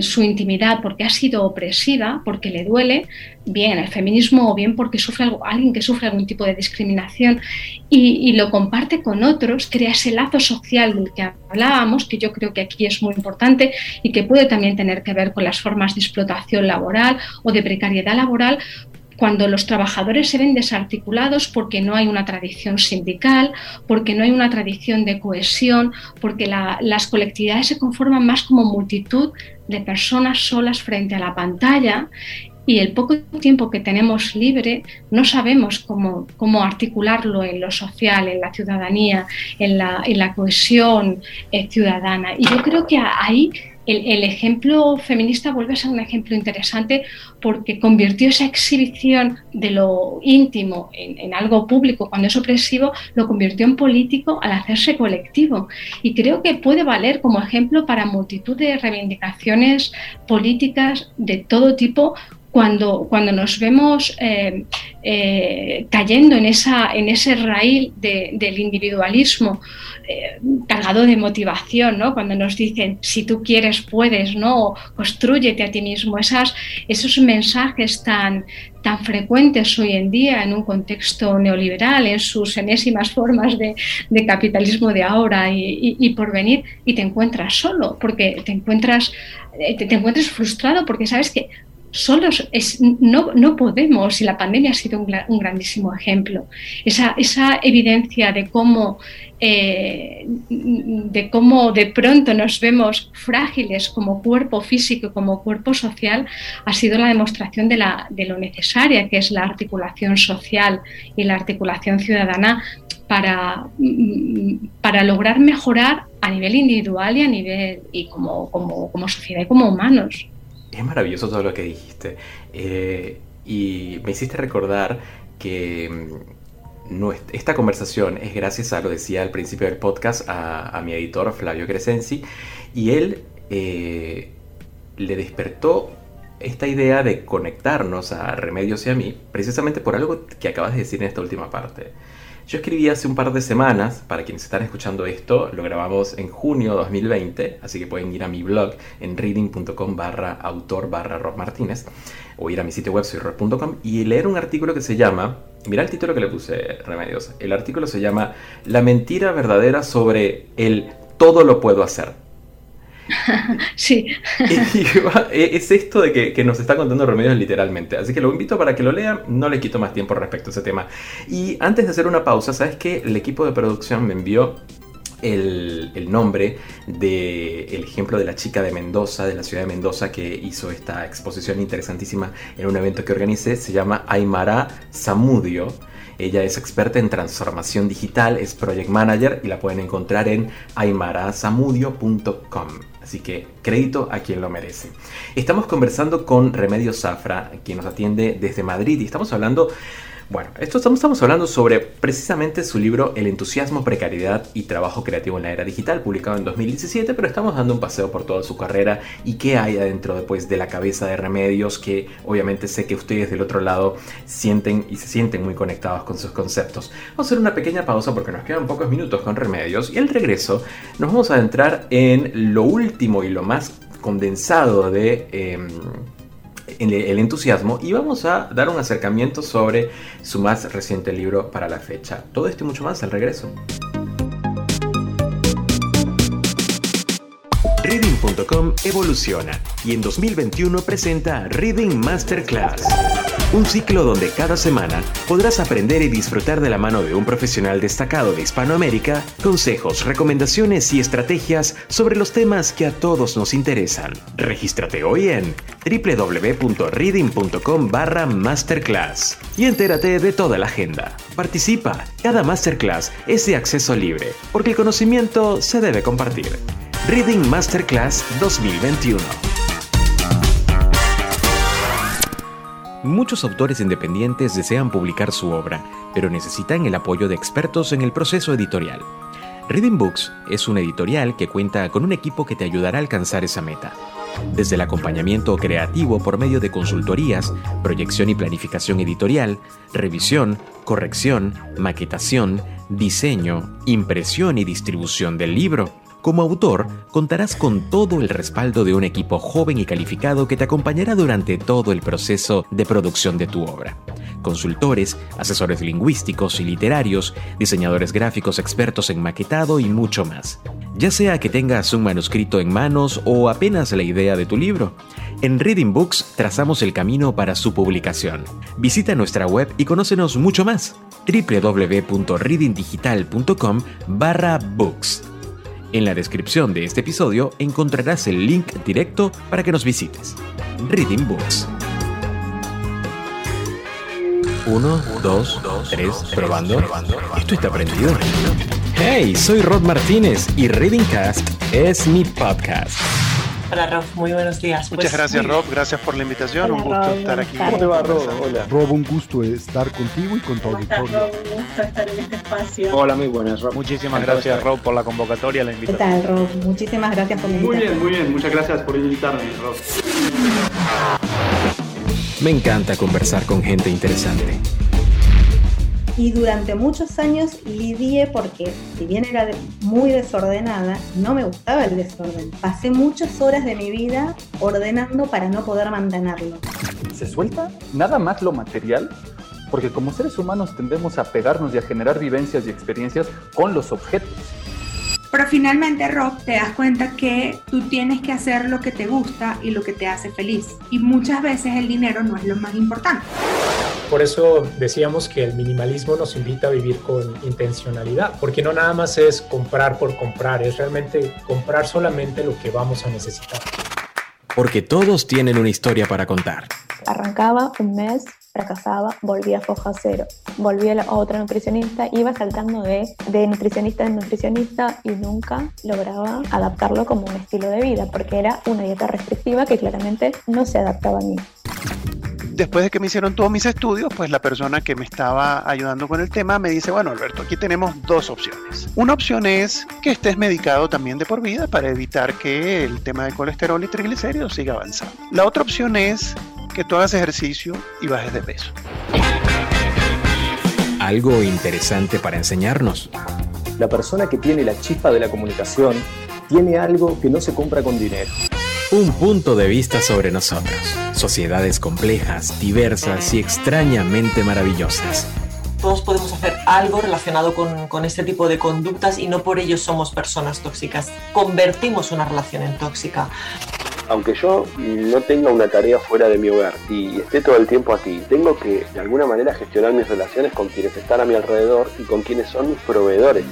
su intimidad porque ha sido opresiva, porque le duele, bien el feminismo o bien porque sufre algo, alguien que sufre algún tipo de discriminación y, lo comparte con otros, crea ese lazo social del que hablábamos, que yo creo que aquí es muy importante y que puede también tener que ver con las formas de explotación laboral o de precariedad laboral, cuando los trabajadores se ven desarticulados porque no hay una tradición sindical, porque no hay una tradición de cohesión, porque las colectividades se conforman más como multitud de personas solas frente a la pantalla y el poco tiempo que tenemos libre no sabemos cómo, cómo articularlo en lo social, en la ciudadanía, en la, en la cohesión eh, ciudadana. Y yo creo que ahí el, ejemplo feminista vuelve a ser un ejemplo interesante porque convirtió esa exhibición de lo íntimo en, algo público cuando es opresivo, lo convirtió en político al hacerse colectivo. Y creo que puede valer como ejemplo para multitud de reivindicaciones políticas de todo tipo cuando, cuando nos vemos eh, eh, cayendo en, esa, en ese raíl del individualismo eh, cargado de motivación, ¿no? cuando nos dicen si tú quieres puedes, ¿no? construyete a ti mismo, Esas, esos mensajes tan, tan frecuentes hoy en día en un contexto neoliberal, en sus enésimas formas de, capitalismo de ahora y, por venir, y te encuentras solo, porque te encuentras, te, te encuentras frustrado porque sabes que solos no, no, podemos, y la pandemia ha sido un, grandísimo ejemplo, esa, esa evidencia de cómo, eh, de cómo de pronto nos vemos frágiles como cuerpo físico, como cuerpo social, ha sido la demostración de, la, de lo necesaria que es la articulación social y la articulación ciudadana para, para lograr mejorar a nivel individual y a nivel y como, como, como sociedad y como humanos. Es maravilloso todo lo que dijiste. Eh, y me hiciste recordar que mm, esta conversación es gracias a, lo decía al principio del podcast, a, mi editor Flavio Crescenzi, y él eh, le despertó esta idea de conectarnos a Remedios y a mí, precisamente por algo que acabas de decir en esta última parte. Yo escribí hace un par de semanas, para quienes están escuchando esto, lo grabamos en junio de 2020, así que pueden ir a mi blog en reading.com barra autor barra Rob Martínez, o ir a mi sitio web soyrob.com y leer un artículo que se llama, mira el título que le puse, Remedios, el artículo se llama La mentira verdadera sobre el todo lo puedo hacer sí. es esto de que, nos está contando Remedios literalmente. Así que lo invito para que lo lean. No le quito más tiempo respecto a ese tema. Y antes de hacer una pausa, ¿sabes qué? El equipo de producción me envió el, nombre del ejemplo de la chica de Mendoza, de la ciudad de Mendoza, que hizo esta exposición interesantísima en un evento que organicé. Se llama Aymara Samudio. Ella es experta en transformación digital, es project manager y la pueden encontrar en aymarasamudio.com. Así que crédito a quien lo merece. Estamos conversando con Remedio Zafra, quien nos atiende desde Madrid, y estamos hablando Bueno, esto estamos, hablando sobre precisamente su libro El entusiasmo, precariedad y trabajo creativo en la era digital, publicado en 2017, pero estamos dando un paseo por toda su carrera y qué hay adentro después de la cabeza de Remedios, que obviamente sé que ustedes del otro lado sienten y se sienten muy conectados con sus conceptos. Vamos a hacer una pequeña pausa porque nos quedan pocos minutos con Remedios y al regreso nos vamos a adentrar en lo último y lo más condensado de... Em, el entusiasmo y vamos a dar un acercamiento sobre su más reciente libro para la fecha. Todo esto y mucho más al regreso. Reading.com evoluciona y en 2021 presenta Reading Masterclass un ciclo donde cada semana podrás aprender y disfrutar de la mano de un profesional destacado de Hispanoamérica consejos, recomendaciones y estrategias sobre los temas que a todos nos interesan. Regístrate hoy en www.reading.com barra masterclass y entérate de toda la agenda. Participa, cada masterclass es de acceso libre, porque el conocimiento se debe compartir. Reading Masterclass 2021. Muchos autores independientes desean publicar su obra, pero necesitan el apoyo de expertos en el proceso editorial. Reading Books es una editorial que cuenta con un equipo que te ayudará a alcanzar esa meta. Desde el acompañamiento creativo por medio de consultorías, proyección y planificación editorial, revisión, corrección, maquetación, diseño, impresión y distribución del libro, como autor, contarás con todo el respaldo de un equipo joven y calificado que te acompañará durante todo el proceso de producción de tu obra. Consultores, asesores lingüísticos y literarios, diseñadores gráficos expertos en maquetado y mucho más. Ya sea que tengas un manuscrito en manos o apenas la idea de tu libro, en Reading Books trazamos el camino para su publicación. Visita nuestra web y conócenos mucho más. www.readingdigital.com barra books en la descripción de este episodio encontrarás el link directo para que nos visites. Reading Books. Uno, dos, tres, probando. Esto está prendido. Hey, soy Rod Martínez y Reading Cast es mi podcast. Hola Rob, muy buenos días. Muchas pues, gracias Rob, gracias por la invitación, un gusto estar aquí. ¿Cómo te va Rob? Hola. Rob, un gusto estar contigo y con tu auditorio. Rob, un gusto estar en este espacio. Hola, muy buenas Rob. Muchísimas gracias Rob por la convocatoria, la invitación. ¿Qué tal Rob? Muchísimas gracias por la invitación. Muy bien, muy bien, muchas gracias por invitarme Rob. Me encanta conversar con gente interesante y durante muchos años lidié porque, si bien era muy desordenada, no me gustaba el desorden. Pasé muchas horas de mi vida ordenando para no poder mantenerlo. ¿Se suelta nada más lo material? Porque como seres humanos tendemos a pegarnos y a generar vivencias y experiencias con los objetos. Pero finalmente, Rob, te das cuenta que tú tienes que hacer lo que te gusta y lo que te hace feliz. Y muchas veces el dinero no es lo más importante. Por eso decíamos que el minimalismo nos invita a vivir con intencionalidad, porque no nada más es comprar por comprar, es realmente comprar solamente lo que vamos a necesitar. Porque todos tienen una historia para contar. Arrancaba un mes fracasaba, volvía a foja cero, volvía a otra nutricionista, iba saltando de, nutricionista en nutricionista y nunca lograba adaptarlo como un estilo de vida, porque era una dieta restrictiva que claramente no se adaptaba a mí después de que me hicieron todos mis estudios, pues la persona que me estaba ayudando con el tema me dice, bueno Alberto, aquí tenemos dos opciones. Una opción es que estés medicado también de por vida para evitar que el tema de colesterol y triglicéridos siga avanzando. La otra opción es que tú hagas ejercicio y bajes de peso. Algo interesante para enseñarnos. La persona que tiene la chispa de la comunicación tiene algo que no se compra con dinero. Un punto de vista sobre nosotros. Sociedades complejas, diversas y extrañamente maravillosas. Todos podemos hacer algo relacionado con, con, este tipo de conductas y no por ello somos personas tóxicas. Convertimos una relación en tóxica aunque yo no tenga una tarea fuera de mi hogar y esté todo el tiempo aquí, tengo que de alguna manera gestionar mis relaciones con quienes están a mi alrededor y con quienes son mis proveedores.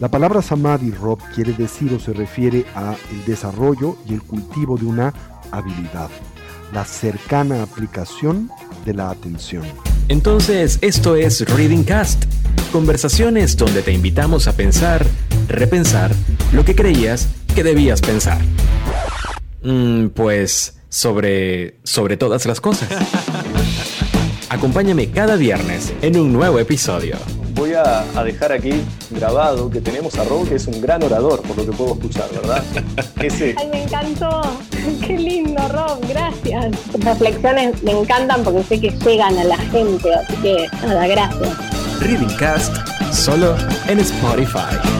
La palabra samadhi, Rob, quiere decir o se refiere a el desarrollo y el cultivo de una habilidad, la cercana aplicación de la atención. Entonces, esto es Reading Cast, conversaciones donde te invitamos a pensar, repensar lo que creías que debías pensar. Mm, pues sobre sobre todas las cosas. Acompáñame cada viernes en un nuevo episodio. Voy a, dejar aquí grabado que tenemos a Rob, que es un gran orador, por lo que puedo escuchar, ¿verdad? Ese. Ay, me encantó. Qué lindo, Rob, gracias. Tus reflexiones me encantan porque sé que llegan a la gente, así que nada, gracias. Reading Cast, solo en Spotify.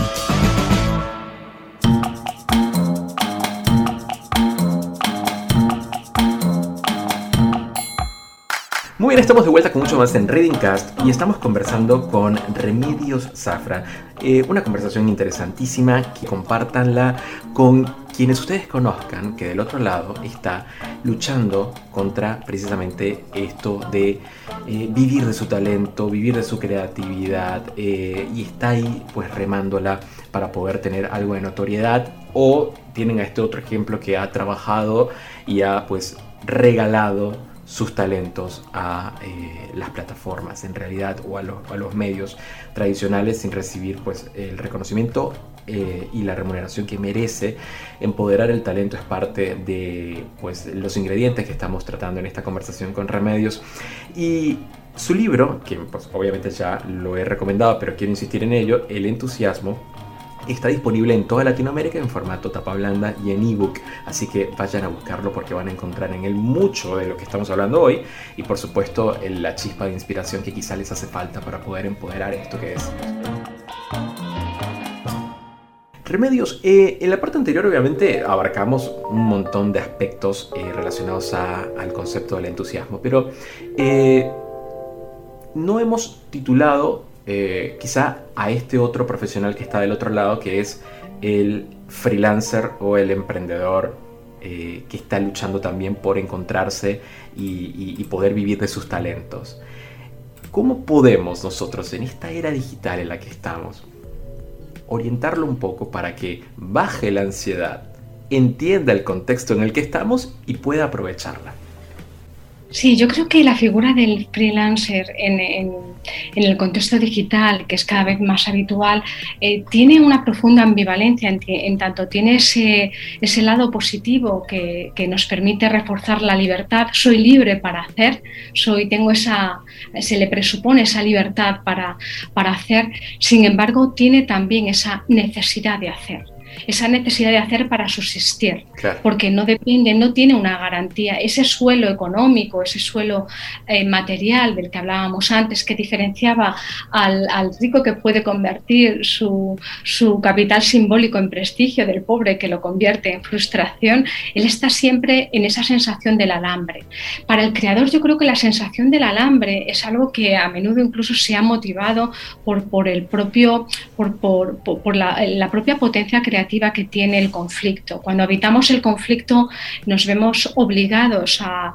Bien, estamos de vuelta con mucho más en Reading Cast y estamos conversando con Remedios Zafra. Eh, una conversación interesantísima que compartanla con quienes ustedes conozcan que del otro lado está luchando contra precisamente esto de eh, vivir de su talento, vivir de su creatividad eh, y está ahí pues remándola para poder tener algo de notoriedad o tienen a este otro ejemplo que ha trabajado y ha pues regalado sus talentos a eh, las plataformas en realidad o a, los medios tradicionales sin recibir pues el reconocimiento eh, y la remuneración que merece. Empoderar el talento es parte de pues los ingredientes que estamos tratando en esta conversación con Remedios y su libro, que pues, obviamente ya lo he recomendado, pero quiero insistir en ello, El entusiasmo, Está disponible en toda Latinoamérica en formato tapa blanda y en ebook, así que vayan a buscarlo porque van a encontrar en él mucho de lo que estamos hablando hoy. Y por supuesto la chispa de inspiración que quizá les hace falta para poder empoderar esto que es. Remedios, eh, en la parte anterior obviamente abarcamos un montón de aspectos eh, relacionados al concepto del entusiasmo, pero eh, no hemos titulado eh, quizá a este otro profesional que está del otro lado, que es el freelancer o el emprendedor eh, que está luchando también por encontrarse y, poder vivir de sus talentos. ¿Cómo podemos nosotros en esta era digital en la que estamos orientarlo un poco para que baje la ansiedad, entienda el contexto en el que estamos y pueda aprovecharla? Sí, yo creo que la figura del freelancer en, el contexto digital, que es cada vez más habitual, eh, tiene una profunda ambivalencia en, tanto tiene ese, ese lado positivo que, nos permite reforzar la libertad. Soy libre para hacer, soy, tengo esa, se le presupone esa libertad para, para hacer, sin embargo, tiene también esa necesidad de hacer esa necesidad de hacer para subsistir, porque no depende, no tiene una garantía. Ese suelo económico, ese suelo eh, material del que hablábamos antes, que diferenciaba al, rico que puede convertir su, capital simbólico en prestigio del pobre que lo convierte en frustración, él está siempre en esa sensación del alambre. Para el creador yo creo que la sensación del alambre es algo que a menudo incluso se ha motivado por, por el propio, por, por, la, la propia potencia creativa que tiene el conflicto. Cuando habitamos el conflicto nos vemos obligados a,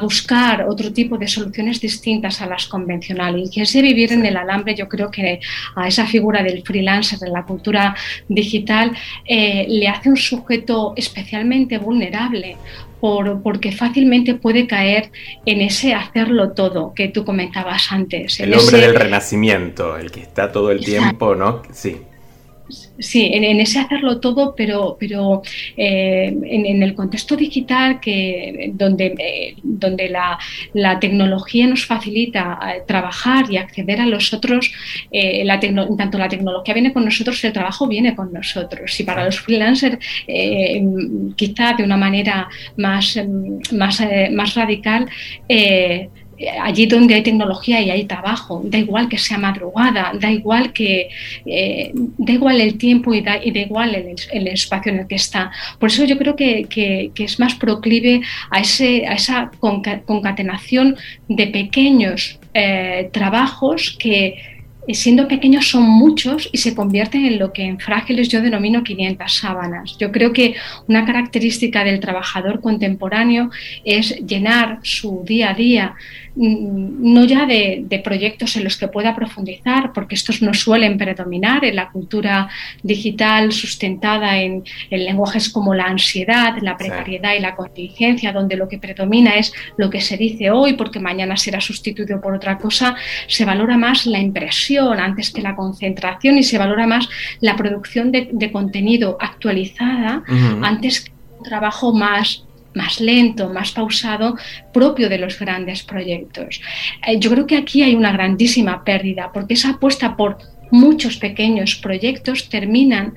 buscar otro tipo de soluciones distintas a las convencionales. Y ese vivir en el alambre yo creo que a esa figura del freelancer en la cultura digital eh, le hace un sujeto especialmente vulnerable por, porque fácilmente puede caer en ese hacerlo todo que tú comentabas antes. El hombre del renacimiento, el que está todo el tiempo, ¿no? Sí. Sí, en, ese hacerlo todo, pero, pero eh, en, el contexto digital que, donde, eh, donde la, tecnología nos facilita eh, trabajar y acceder a los otros, la tanto la tecnología viene con nosotros, el trabajo viene con nosotros. Y para los freelancers, quizá de una manera más, más, más radical, allí donde hay tecnología y hay trabajo, da igual que sea madrugada, da igual que eh, da igual el tiempo y da, igual el, espacio en el que está. Por eso yo creo que, es más proclive a, ese, a esa concatenación de pequeños eh, trabajos que siendo pequeños son muchos y se convierten en lo que en frágiles yo denomino 500 sábanas. Yo creo que una característica del trabajador contemporáneo es llenar su día a día Mm, no ya de, proyectos en los que pueda profundizar, porque estos no suelen predominar en la cultura digital sustentada en, lenguajes como la ansiedad, la precariedad y la contingencia, donde lo que predomina es lo que se dice hoy, porque mañana será sustituido por otra cosa, se valora más la impresión antes que la concentración y se valora más la producción de, contenido actualizada antes que un trabajo más más lento, más pausado, propio de los grandes proyectos. Eh, yo creo que aquí hay una grandísima pérdida, porque esa apuesta por muchos pequeños proyectos terminan,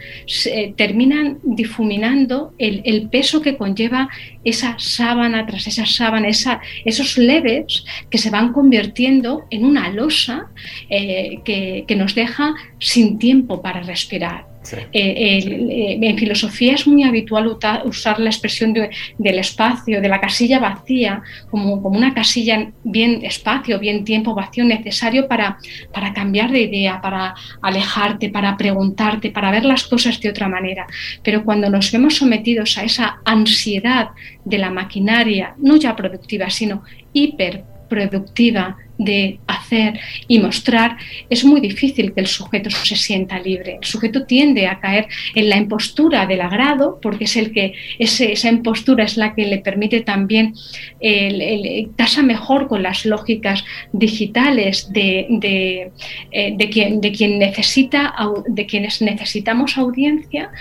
terminan difuminando el, peso que conlleva esa sábana tras esa sábana, esos leves que se van convirtiendo en una losa eh, que nos deja sin tiempo para respirar. Eh, eh, en filosofía es muy habitual usar la expresión del espacio, de la casilla vacía, como, como, una casilla bien espacio, bien tiempo vacío necesario para, para cambiar de idea, para alejarte, para preguntarte, para ver las cosas de otra manera. Pero cuando nos vemos sometidos a esa ansiedad de la maquinaria, no ya productiva, sino hiperproductiva, de hacer y mostrar, es muy difícil que el sujeto se sienta libre. El sujeto tiende a caer en la impostura del agrado, porque es el que esa impostura es la que le permite también el, casa mejor con las lógicas digitales de, de, eh, de, quien, de quien necesita, de quienes necesitamos audiencia,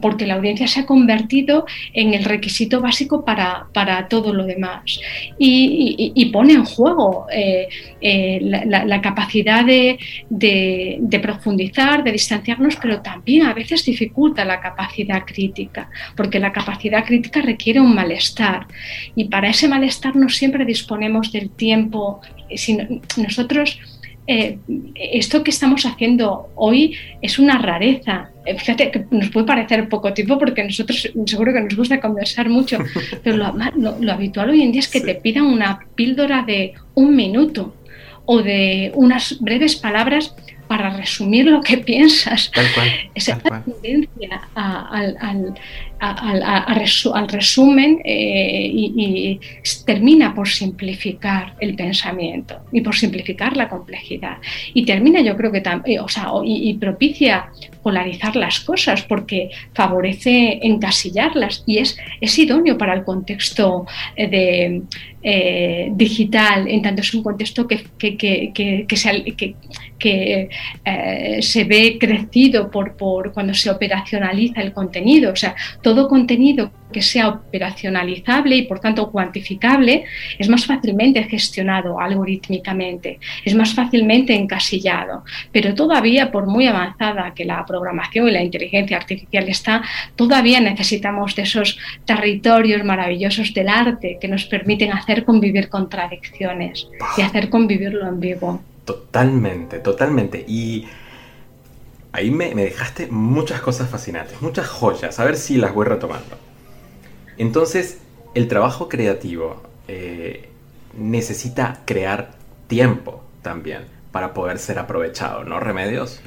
porque la audiencia se ha convertido en el requisito básico para, todo lo demás y, pone en juego eh, eh, la, capacidad de, profundizar, de distanciarnos, pero también a veces dificulta la capacidad crítica, porque la capacidad crítica requiere un malestar y para ese malestar no siempre disponemos del tiempo. Si nosotros eh, esto que estamos haciendo hoy es una rareza. Eh, fíjate que nos puede parecer poco tiempo porque nosotros seguro que nos gusta conversar mucho, pero lo, habitual hoy en día es que te pidan una píldora de un minuto o de unas breves palabras para resumir lo que piensas. Esa tendencia al, al, resumen eh, y, termina por simplificar el pensamiento y por simplificar la complejidad. Y termina, yo creo que también, eh, o sea, y, propicia polarizar las cosas porque favorece encasillarlas y es, es idóneo para el contexto eh, de, digital, en tanto es un contexto que, que, que, que se, que se ve crecido por, por cuando se operacionaliza el contenido. O sea, todo contenido que sea operacionalizable y por tanto cuantificable es más fácilmente gestionado algorítmicamente, es más fácilmente encasillado. Pero todavía, por muy avanzada que la programación y la inteligencia artificial está, todavía necesitamos de esos territorios maravillosos del arte que nos permiten hacer convivir contradicciones y hacer convivir lo ambiguo. Totalmente, totalmente. Y ahí me, dejaste muchas cosas fascinantes, muchas joyas, a ver si las voy retomando. Entonces, el trabajo creativo eh, necesita crear tiempo también para poder ser aprovechado, ¿no? Remedios.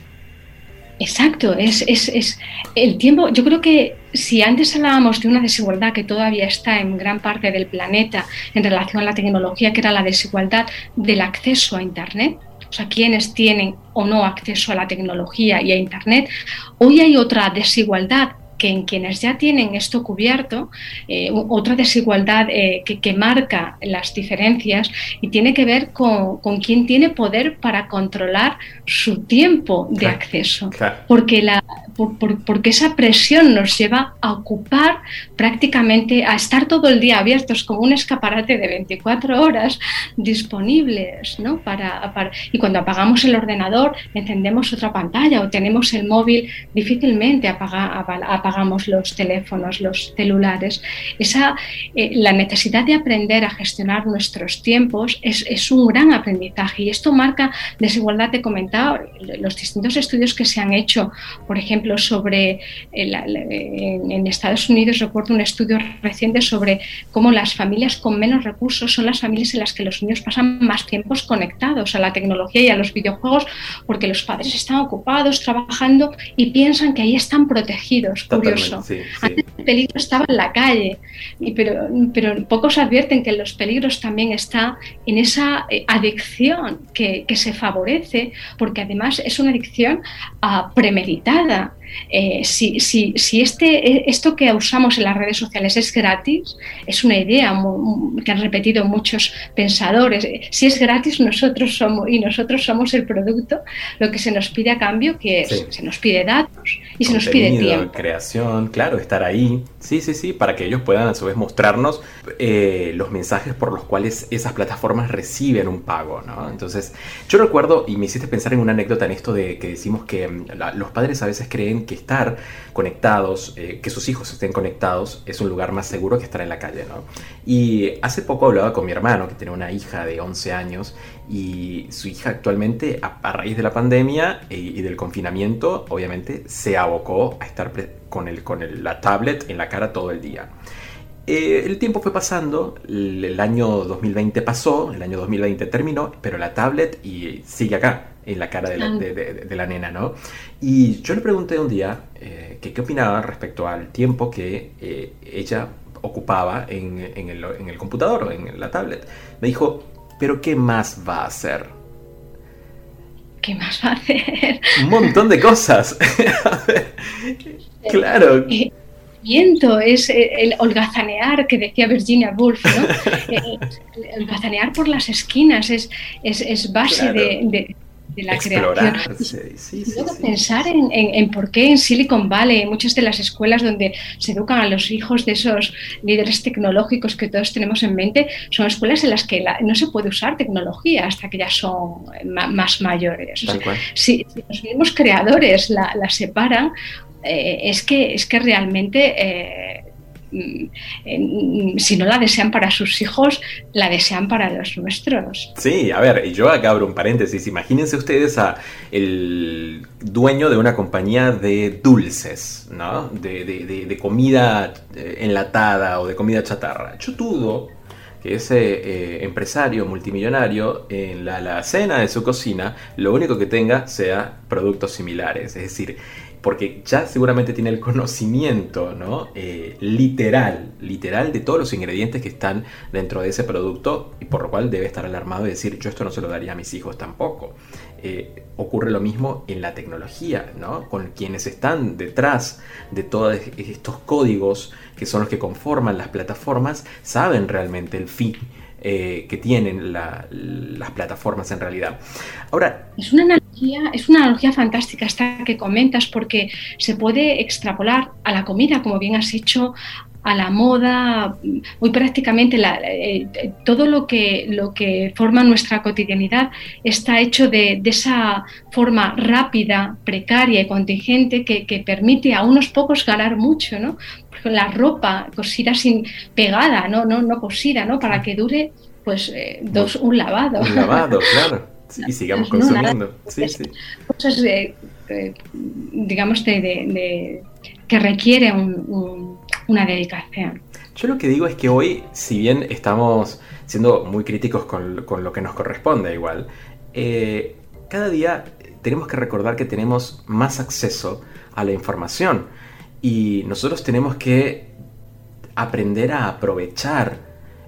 Exacto, es, es, el tiempo. Yo creo que si antes hablábamos de una desigualdad que todavía está en gran parte del planeta en relación a la tecnología, que era la desigualdad del acceso a Internet, sea, quienes tienen o no acceso a la tecnología y a Internet. Hoy hay otra desigualdad que en quienes ya tienen esto cubierto, eh, otra desigualdad eh, que, marca las diferencias y tiene que ver con, con quién tiene poder para controlar su tiempo de acceso. Porque la, porque esa presión nos lleva a ocupar prácticamente, a estar todo el día abiertos como un escaparate de 24 horas disponibles, ¿no? Para, y cuando apagamos el ordenador, encendemos otra pantalla o tenemos el móvil, difícilmente apagamos los teléfonos, los celulares. Esa, eh, la necesidad de aprender a gestionar nuestros tiempos es, es un gran aprendizaje y esto marca desigualdad, de comentado, los distintos estudios que se han hecho, por ejemplo, sobre, en Estados Unidos recuerdo un estudio reciente sobre cómo las familias con menos recursos son las familias en las que los niños pasan más tiempos conectados a la tecnología y a los videojuegos porque los padres están ocupados trabajando y piensan que ahí están protegidos. Curioso. el peligro estaba en la calle, pero, pero pocos advierten que los peligros también está en esa eh, adicción que, que se favorece porque además es una adicción uh, premeditada eh, si, si, si este, eh, esto que usamos en las redes sociales es gratis, es una idea que han repetido muchos pensadores. Si es gratis, nosotros somos y nosotros somos el producto, lo que se nos pide a cambio, que se nos pide datos y se nos pide tiempo. Creación, claro, estar ahí. Sí, sí, sí, para que ellos puedan a su vez mostrarnos eh, los mensajes por los cuales esas plataformas reciben un pago, ¿no? Entonces, yo recuerdo, y me hiciste pensar en una anécdota en esto de que decimos que mm, los padres a veces creen que estar conectados, eh, que sus hijos estén conectados, es un lugar más seguro que estar en la calle, ¿no? Y hace poco hablaba con mi hermano, que tiene una hija de 11 años, y su hija actualmente, a, raíz de la pandemia eh, y, del confinamiento, obviamente se abocó a estar con, el, con la tablet en la cara todo el día. Eh, el tiempo fue pasando, el, año 2020 pasó, el año 2020 terminó, pero la tablet y sigue acá, en la cara de la, ah. nena, ¿no? Y yo le pregunté un día eh, qué opinaba respecto al tiempo que eh, ella ocupaba en, el, en el computador o en la tablet. Me dijo, pero ¿qué más va a hacer? ¿Qué más va a hacer? Un montón de cosas. claro es eh, el holgazanear que decía Virginia Woolf, ¿no? Eh, el holgazanear por las esquinas es, es, base de, la creación. Sí, y luego pensar en, por qué en Silicon Valley, muchas de las escuelas donde se educan a los hijos de esos líderes tecnológicos que todos tenemos en mente, son escuelas en las que no se puede usar tecnología hasta que ya son más mayores. si, los mismos creadores la, la separan, eh, es, que, es que realmente... Eh, mm, si no la desean para sus hijos, la desean para los nuestros. Sí, a ver, yo acá abro un paréntesis. Imagínense ustedes a el dueño de una compañía de dulces, ¿no? De, comida eh, enlatada o de comida chatarra. Yo que ese empresario multimillonario en la, la cena de su cocina lo único que tenga sea productos similares. Es decir, porque ya seguramente tiene el conocimiento ¿no? Eh, literal, literal de todos los ingredientes que están dentro de ese producto y por lo cual debe estar alarmado y decir yo esto no se lo daría a mis hijos tampoco. Eh, ocurre lo mismo en la tecnología, ¿no? con quienes están detrás de todos estos códigos que son los que conforman las plataformas, saben realmente el fin eh, que tienen las plataformas en realidad. Ahora, es una analogía, es una analogía fantástica esta que comentas porque se puede extrapolar a la comida, como bien has hecho, a la moda, muy prácticamente eh, todo lo que, lo que forma nuestra cotidianidad está hecho de, esa forma rápida, precaria y contingente que, que, permite a unos pocos ganar mucho, ¿no? la ropa cosida sin pegada, no, no, no cosida, ¿no? Para que dure pues eh, dos, un lavado. Un lavado, claro. y sigamos consumiendo. sí, sí. Cosas, digamos, de, que requiere una dedicación. Yo lo que digo es que hoy, si bien estamos siendo muy críticos con, lo que nos corresponde igual, eh, cada día tenemos que recordar que tenemos más acceso a la información y nosotros tenemos que aprender a aprovechar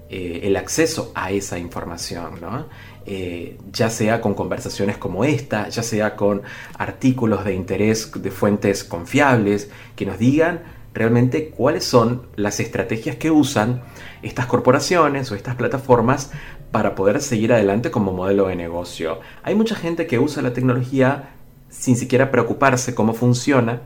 eh, el acceso a esa información, ¿no? Eh, ya sea con conversaciones como esta, ya sea con artículos de interés de fuentes confiables que nos digan realmente cuáles son las estrategias que usan estas corporaciones o estas plataformas para poder seguir adelante como modelo de negocio. Hay mucha gente que usa la tecnología sin siquiera preocuparse cómo funciona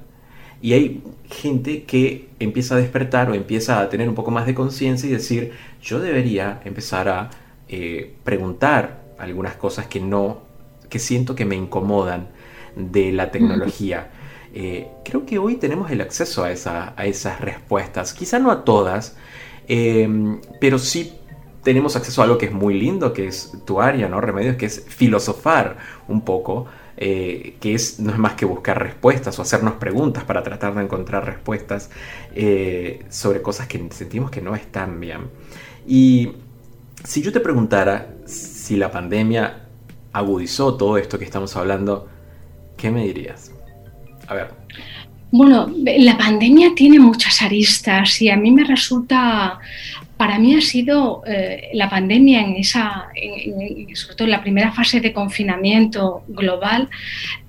y hay gente que empieza a despertar o empieza a tener un poco más de conciencia y decir, yo debería empezar a eh, preguntar algunas cosas que no, que siento que me incomodan de la tecnología. Eh, creo que hoy tenemos el acceso a, esa, a esas respuestas, quizá no a todas, em, pero sí tenemos acceso a algo que es muy lindo, que es tu área, ¿no? Remedios, que es filosofar un poco eh, que es, no es más que buscar respuestas o hacernos preguntas para tratar de encontrar respuestas eh, sobre cosas que sentimos que no están bien. Y si yo te preguntara si la pandemia agudizó todo esto que estamos hablando, ¿qué me dirías? A ver. Bueno, la pandemia tiene muchas aristas y a mí me resulta, para mí ha sido eh, la pandemia en esa, sobre todo en la primera fase de confinamiento global,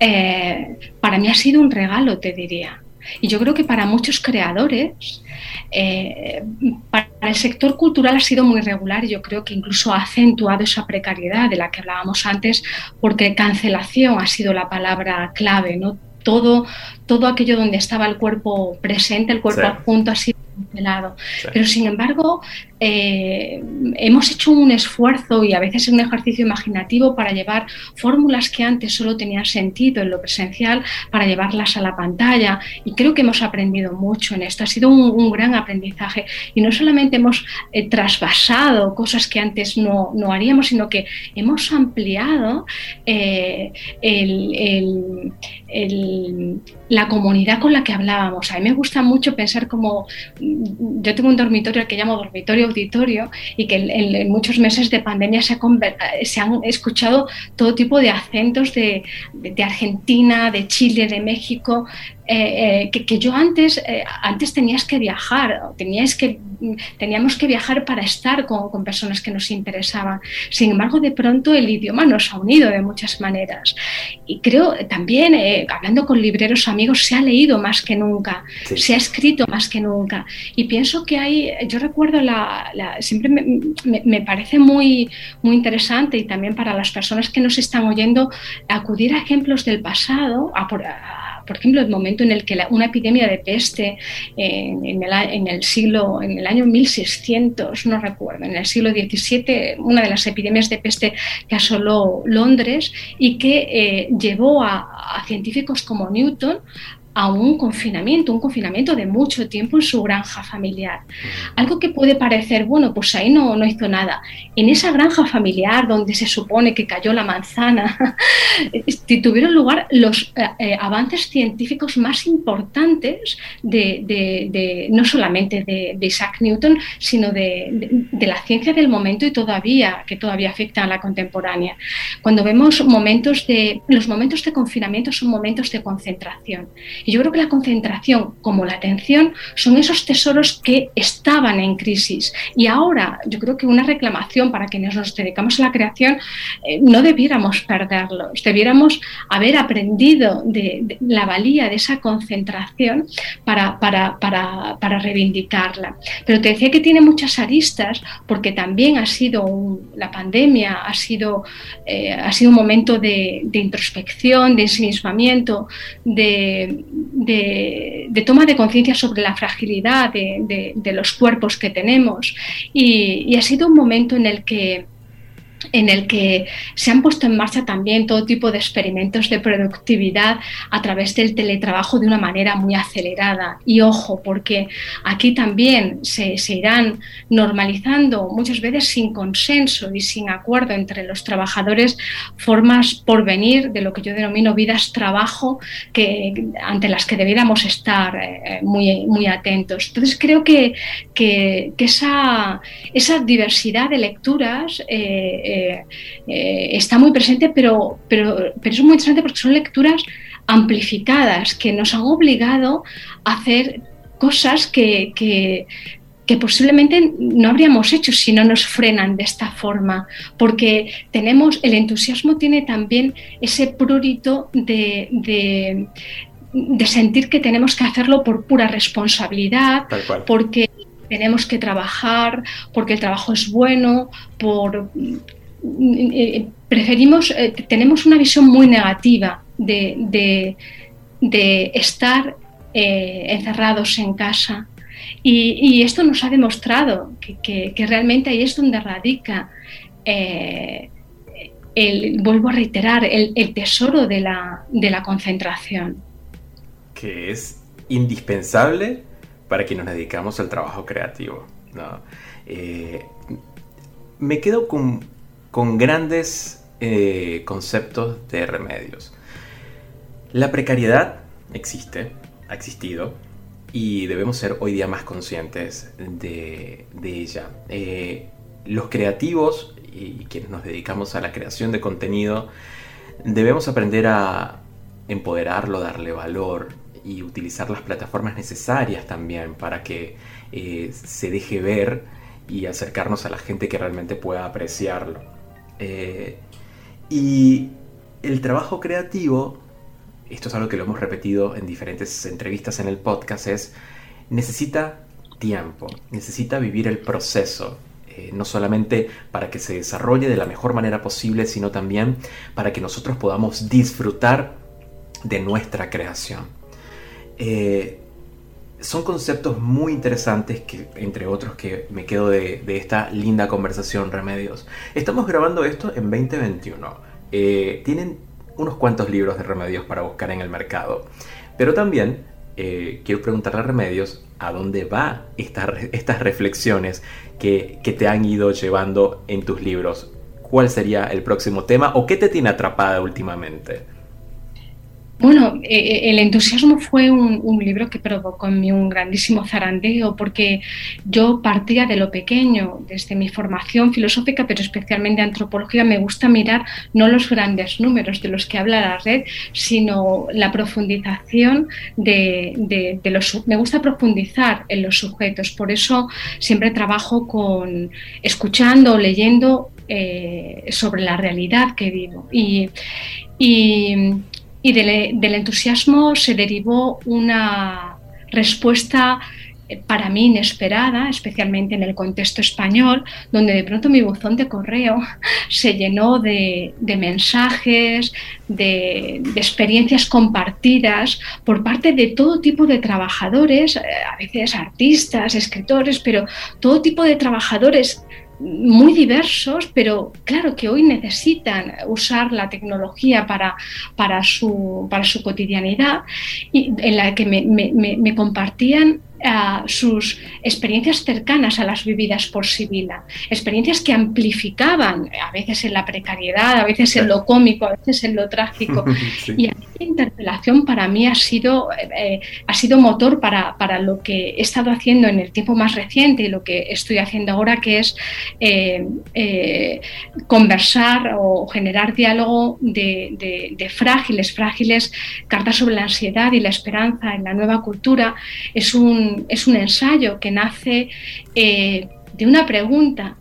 eh, para mí ha sido un regalo, te diría. Y yo creo que para muchos creadores, eh, para el sector cultural ha sido muy regular yo creo que incluso ha acentuado esa precariedad de la que hablábamos antes, porque cancelación ha sido la palabra clave, ¿no? todo, todo aquello donde estaba el cuerpo presente, el cuerpo adjunto ha sido cancelado. Pero sin embargo, eh, hemos hecho un esfuerzo y a veces un ejercicio imaginativo para llevar fórmulas que antes solo tenían sentido en lo presencial, para llevarlas a la pantalla. Y creo que hemos aprendido mucho en esto. Ha sido un, gran aprendizaje. Y no solamente hemos eh, trasvasado cosas que antes no, no, haríamos, sino que hemos ampliado eh, el, la comunidad con la que hablábamos. A mí me gusta mucho pensar como yo tengo un dormitorio que llamo dormitorio auditorio y que en, muchos meses de pandemia se, se, han escuchado todo tipo de acentos de, de, Argentina, de Chile, de México, eh, eh, que, yo antes, eh, antes tenías que viajar, tenías que, teníamos que viajar para estar con, con, personas que nos interesaban. Sin embargo, de pronto el idioma nos ha unido de muchas maneras. Y creo también, hablando con libreros amigos, se ha leído más que nunca, se ha escrito más que nunca. Y pienso que hay, yo recuerdo, la, siempre me, me, parece muy, muy interesante y también para las personas que nos están oyendo, acudir a ejemplos del pasado, a, a por ejemplo, el momento en el que una epidemia de peste en, el, siglo, en el año 1600, no recuerdo, en el siglo XVII, una de las epidemias de peste que asoló Londres y que eh, llevó a, a científicos como Newton a un confinamiento, un confinamiento de mucho tiempo en su granja familiar. Algo que puede parecer, bueno, pues ahí no, no hizo nada. En esa granja familiar donde se supone que cayó la manzana, tuvieron lugar los eh, eh, avances científicos más importantes de, no solamente de, Isaac Newton, sino de, la ciencia del momento y todavía, que todavía afecta a la contemporánea. Cuando vemos momentos de, los momentos de confinamiento son momentos de concentración y yo creo que la concentración como la atención son esos tesoros que estaban en crisis. Y ahora yo creo que una reclamación para quienes nos dedicamos a la creación, eh, no debiéramos perderlos, debiéramos haber aprendido de, la valía de esa concentración para, para, para, para, reivindicarla. Pero te decía que tiene muchas aristas porque también ha sido la pandemia, ha sido, eh, ha sido un momento de, de introspección, de ensimismamiento, de, de, toma de conciencia sobre la fragilidad de, los cuerpos que tenemos. Y ha sido un momento en el que en el que se han puesto en marcha también todo tipo de experimentos de productividad a través del teletrabajo de una manera muy acelerada. Y ojo, porque aquí también se, irán normalizando muchas veces sin consenso y sin acuerdo entre los trabajadores formas por venir de lo que yo denomino vidas trabajo que, ante las que debiéramos estar eh, muy, muy atentos. Entonces creo que, que, esa, esa, diversidad de lecturas eh, eh, eh, está muy presente, pero, pero, pero es muy interesante porque son lecturas amplificadas que nos han obligado a hacer cosas que, que, posiblemente no habríamos hecho si no nos frenan de esta forma, porque tenemos, el entusiasmo tiene también ese prurito de, de, de sentir que tenemos que hacerlo por pura responsabilidad, porque tenemos que trabajar, porque el trabajo es bueno, por preferimos, eh, tenemos una visión muy negativa de, estar eh, encerrados en casa. Y, esto nos ha demostrado que, realmente ahí es donde radica, el, vuelvo a reiterar, el, tesoro de la, concentración. Que es indispensable para quienes nos dedicamos al trabajo creativo. me quedo con con grandes eh, conceptos de remedios. La precariedad existe, ha existido, y debemos ser hoy día más conscientes de, ella. Eh, los creativos y quienes nos dedicamos a la creación de contenido debemos aprender a empoderarlo, darle valor y utilizar las plataformas necesarias también para que eh, se deje ver y acercarnos a la gente que realmente pueda apreciarlo. Eh, y el trabajo creativo, esto es algo que lo hemos repetido en diferentes entrevistas en el podcast, es necesita tiempo, necesita vivir el proceso, eh, no solamente para que se desarrolle de la mejor manera posible, sino también para que nosotros podamos disfrutar de nuestra creación. Eh, son conceptos muy interesantes que, entre otros, que me quedo de, esta linda conversación, Remedios. Estamos grabando esto en 2021. Eh, tienen unos cuantos libros de remedios para buscar en el mercado. Pero también quiero preguntarle a Remedios a dónde va estas reflexiones que, que te han ido llevando en tus libros. ¿Cuál sería el próximo tema o qué te tiene atrapada últimamente? Bueno, eh, eh, el entusiasmo fue un, libro que provocó en mí un grandísimo zarandeo porque yo partía de lo pequeño, desde mi formación filosófica, pero especialmente antropología, me gusta mirar no los grandes números de los que habla la red, sino la profundización de, los... Me gusta profundizar en los sujetos, por eso siempre trabajo con escuchando, leyendo eh, sobre la realidad que vivo. y y del, entusiasmo se derivó una respuesta eh, para mí inesperada, especialmente en el contexto español, donde de pronto mi buzón de correo se llenó de, mensajes, de, experiencias compartidas por parte de todo tipo de trabajadores, eh, a veces artistas, escritores, pero todo tipo de trabajadores muy diversos, pero claro que hoy necesitan usar la tecnología para, para, su, para su cotidianidad y en la que me, me compartían sus experiencias cercanas a las vividas por Sibila, experiencias que amplificaban a veces en la precariedad, a veces en lo cómico, a veces en lo trágico. Y esta interpelación para mí ha sido, eh, ha sido motor para, para, lo que he estado haciendo en el tiempo más reciente y lo que estoy haciendo ahora, que es eh, eh, conversar o generar diálogo de, de frágiles, frágiles, cartas sobre la ansiedad y la esperanza en la nueva cultura. Es un es un ensayo que nace eh, de una pregunta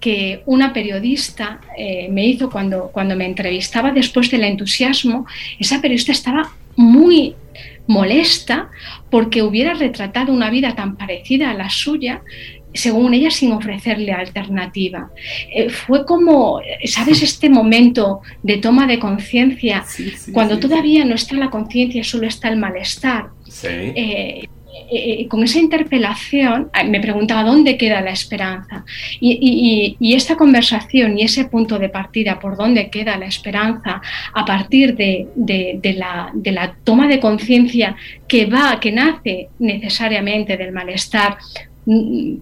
que una periodista eh, me hizo cuando, cuando me entrevistaba después del entusiasmo. Esa periodista estaba muy molesta porque hubiera retratado una vida tan parecida a la suya según ella, sin ofrecerle alternativa. Eh, fue como, ¿sabes? Este momento de toma de conciencia, cuando todavía no está la conciencia, solo está el malestar. Eh, eh, con esa interpelación me preguntaba dónde queda la esperanza. Y, esta conversación y ese punto de partida por dónde queda la esperanza a partir de, la, de la, toma de conciencia que va, que nace necesariamente del malestar,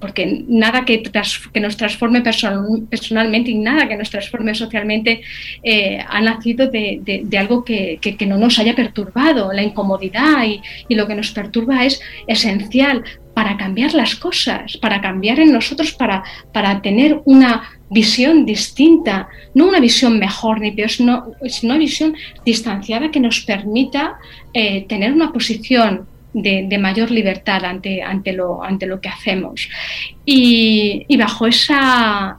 porque nada que, que nos transforme personalmente y nada que nos transforme socialmente eh, ha nacido de, algo que, no nos haya perturbado. La incomodidad y, lo que nos perturba es esencial para cambiar las cosas, para cambiar en nosotros, para, para tener una visión distinta, no una visión mejor ni peor, sino, una visión distanciada que nos permita eh, tener una posición de, mayor libertad ante, ante, lo, ante lo que hacemos. Y, bajo, esa,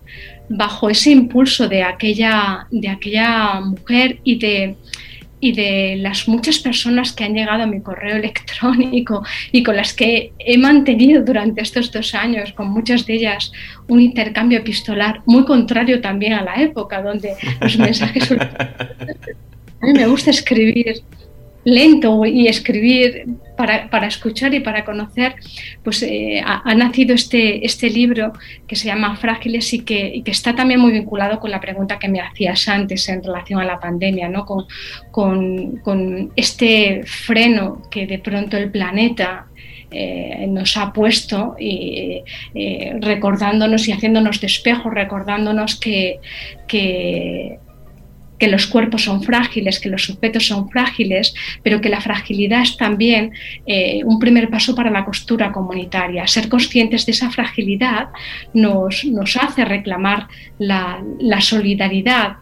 bajo ese impulso de aquella, de aquella mujer y de, y de las muchas personas que han llegado a mi correo electrónico y con las que he mantenido durante estos dos años, con muchas de ellas, un intercambio epistolar muy contrario también a la época, donde los mensajes... A mí me gusta escribir lento y escribir para, para, escuchar y para conocer, pues eh, ha, nacido este, este libro que se llama Frágiles y que, que, está también muy vinculado con la pregunta que me hacías antes en relación a la pandemia, ¿no? con, con, con este freno que de pronto el planeta eh, nos ha puesto y eh, recordándonos y haciéndonos de espejo, recordándonos que, que que los cuerpos son frágiles, que los sujetos son frágiles, pero que la fragilidad es también eh, un primer paso para la costura comunitaria. Ser conscientes de esa fragilidad nos, hace reclamar la, solidaridad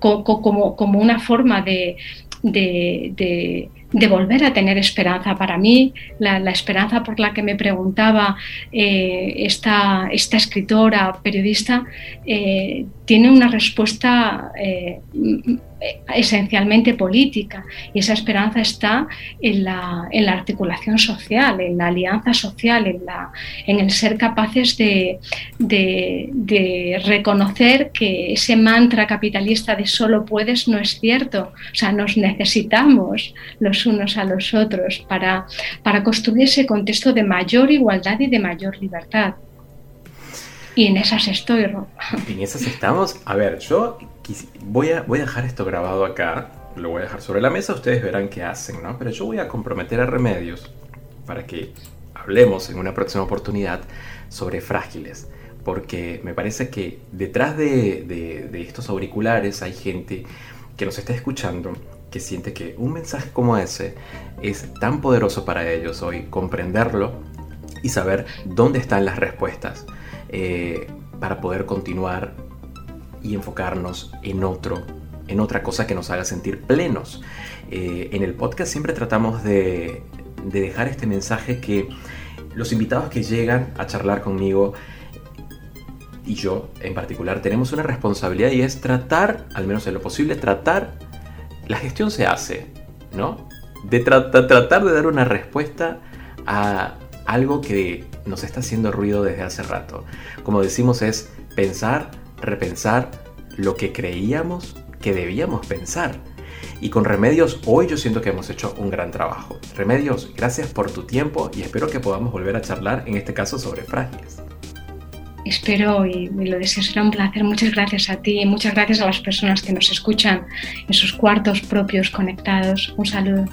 como, una forma de volver a tener esperanza. Para mí, la, esperanza por la que me preguntaba eh, esta, esta, escritora, periodista, eh, tiene una respuesta eh, esencialmente política y esa esperanza está en la, en la, articulación social, en la alianza social, en, la, en el ser capaces de, de, reconocer que ese mantra capitalista de solo puedes no es cierto. O sea, nos necesitamos los unos a los otros para, para construir ese contexto de mayor igualdad y de mayor libertad. Y en esas estoy, En esas estamos. A ver, yo voy a, voy a dejar esto grabado acá, lo voy a dejar sobre la mesa, ustedes verán qué hacen, ¿no? Pero yo voy a comprometer a Remedios para que hablemos en una próxima oportunidad sobre frágiles, porque me parece que detrás de, de estos auriculares hay gente que nos está escuchando que siente que un mensaje como ese es tan poderoso para ellos hoy, comprenderlo y saber dónde están las respuestas eh, para poder continuar y enfocarnos en otro, en otra cosa que nos haga sentir plenos. Eh, en el podcast siempre tratamos de, dejar este mensaje que los invitados que llegan a charlar conmigo y yo en particular tenemos una responsabilidad y es tratar, al menos en lo posible, tratar, la gestión se hace, ¿no? De tratar de dar una respuesta a algo que nos está haciendo ruido desde hace rato. Como decimos es pensar, repensar lo que creíamos que debíamos pensar. Y con Remedios hoy yo siento que hemos hecho un gran trabajo. Remedios, gracias por tu tiempo y espero que podamos volver a charlar, en este caso sobre frágiles. Espero y me lo deseo, será un placer. Muchas gracias a ti y muchas gracias a las personas que nos escuchan en sus cuartos propios conectados. Un saludo.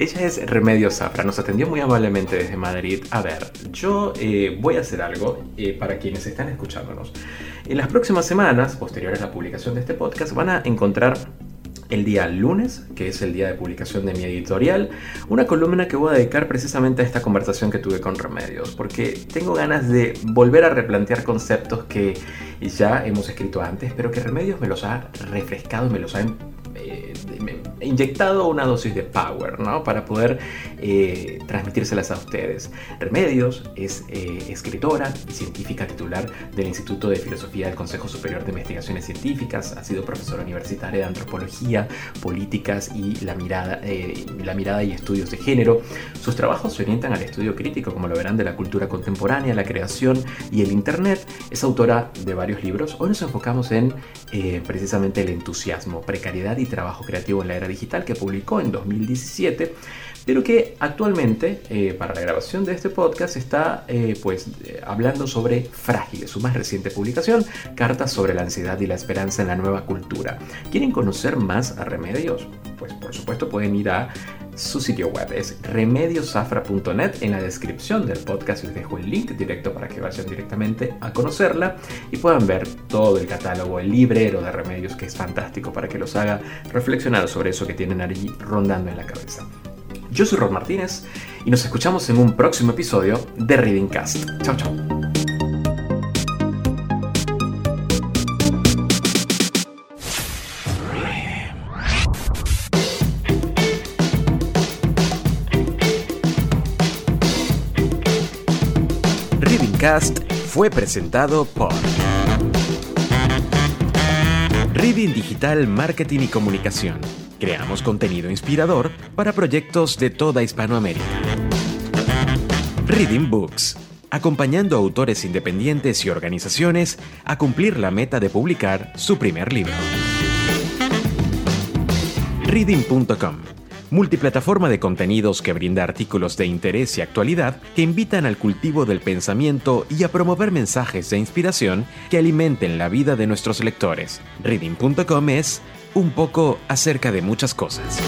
Ella es Remedio Zafra, nos atendió muy amablemente desde Madrid. A ver, yo eh, voy a hacer algo eh, para quienes están escuchándonos. En las próximas semanas, posteriores a la publicación de este podcast, van a encontrar el día lunes, que es el día de publicación de mi editorial, una columna que voy a dedicar precisamente a esta conversación que tuve con Remedios, porque tengo ganas de volver a replantear conceptos que ya hemos escrito antes, pero que Remedios me los ha refrescado, me los ha eh, inyectado una dosis de power, ¿no? Para poder eh, transmitírselas a ustedes. Remedios es eh, escritora y científica titular del Instituto de Filosofía del Consejo Superior de Investigaciones Científicas, ha sido profesora universitaria de antropología, políticas y la mirada, eh, la mirada y estudios de género. Sus trabajos se orientan al estudio crítico, como lo verán, de la cultura contemporánea, la creación y el Internet. Es autora de varios libros. Hoy nos enfocamos en precisamente el entusiasmo, precariedad y trabajo creativo en la era digital que publicó en 2017 pero que actualmente eh, para la grabación de este podcast está eh, pues eh, hablando sobre Frágiles, su más reciente publicación, Cartas sobre la ansiedad y la esperanza en la nueva cultura. ¿Quieren conocer más a Remedios? Pues por supuesto pueden ir a su sitio web, es remediosafra.net. En la descripción del podcast les dejo el link directo para que vayan directamente a conocerla y puedan ver todo el catálogo, el librero de remedios que es fantástico para que los haga reflexionar sobre eso que tienen allí rondando en la cabeza. Yo soy Rod Martínez y nos escuchamos en un próximo episodio de Reading Cast. Chao, chao. Fue presentado por Reading Digital Marketing y Comunicación Creamos contenido inspirador para proyectos de toda Hispanoamérica. Reading Books, acompañando autores independientes y organizaciones a cumplir la meta de publicar su primer libro. Reading.com, multiplataforma de contenidos que brinda artículos de interés y actualidad que invitan al cultivo del pensamiento y a promover mensajes de inspiración que alimenten la vida de nuestros lectores. Reading.com es un poco acerca de muchas cosas.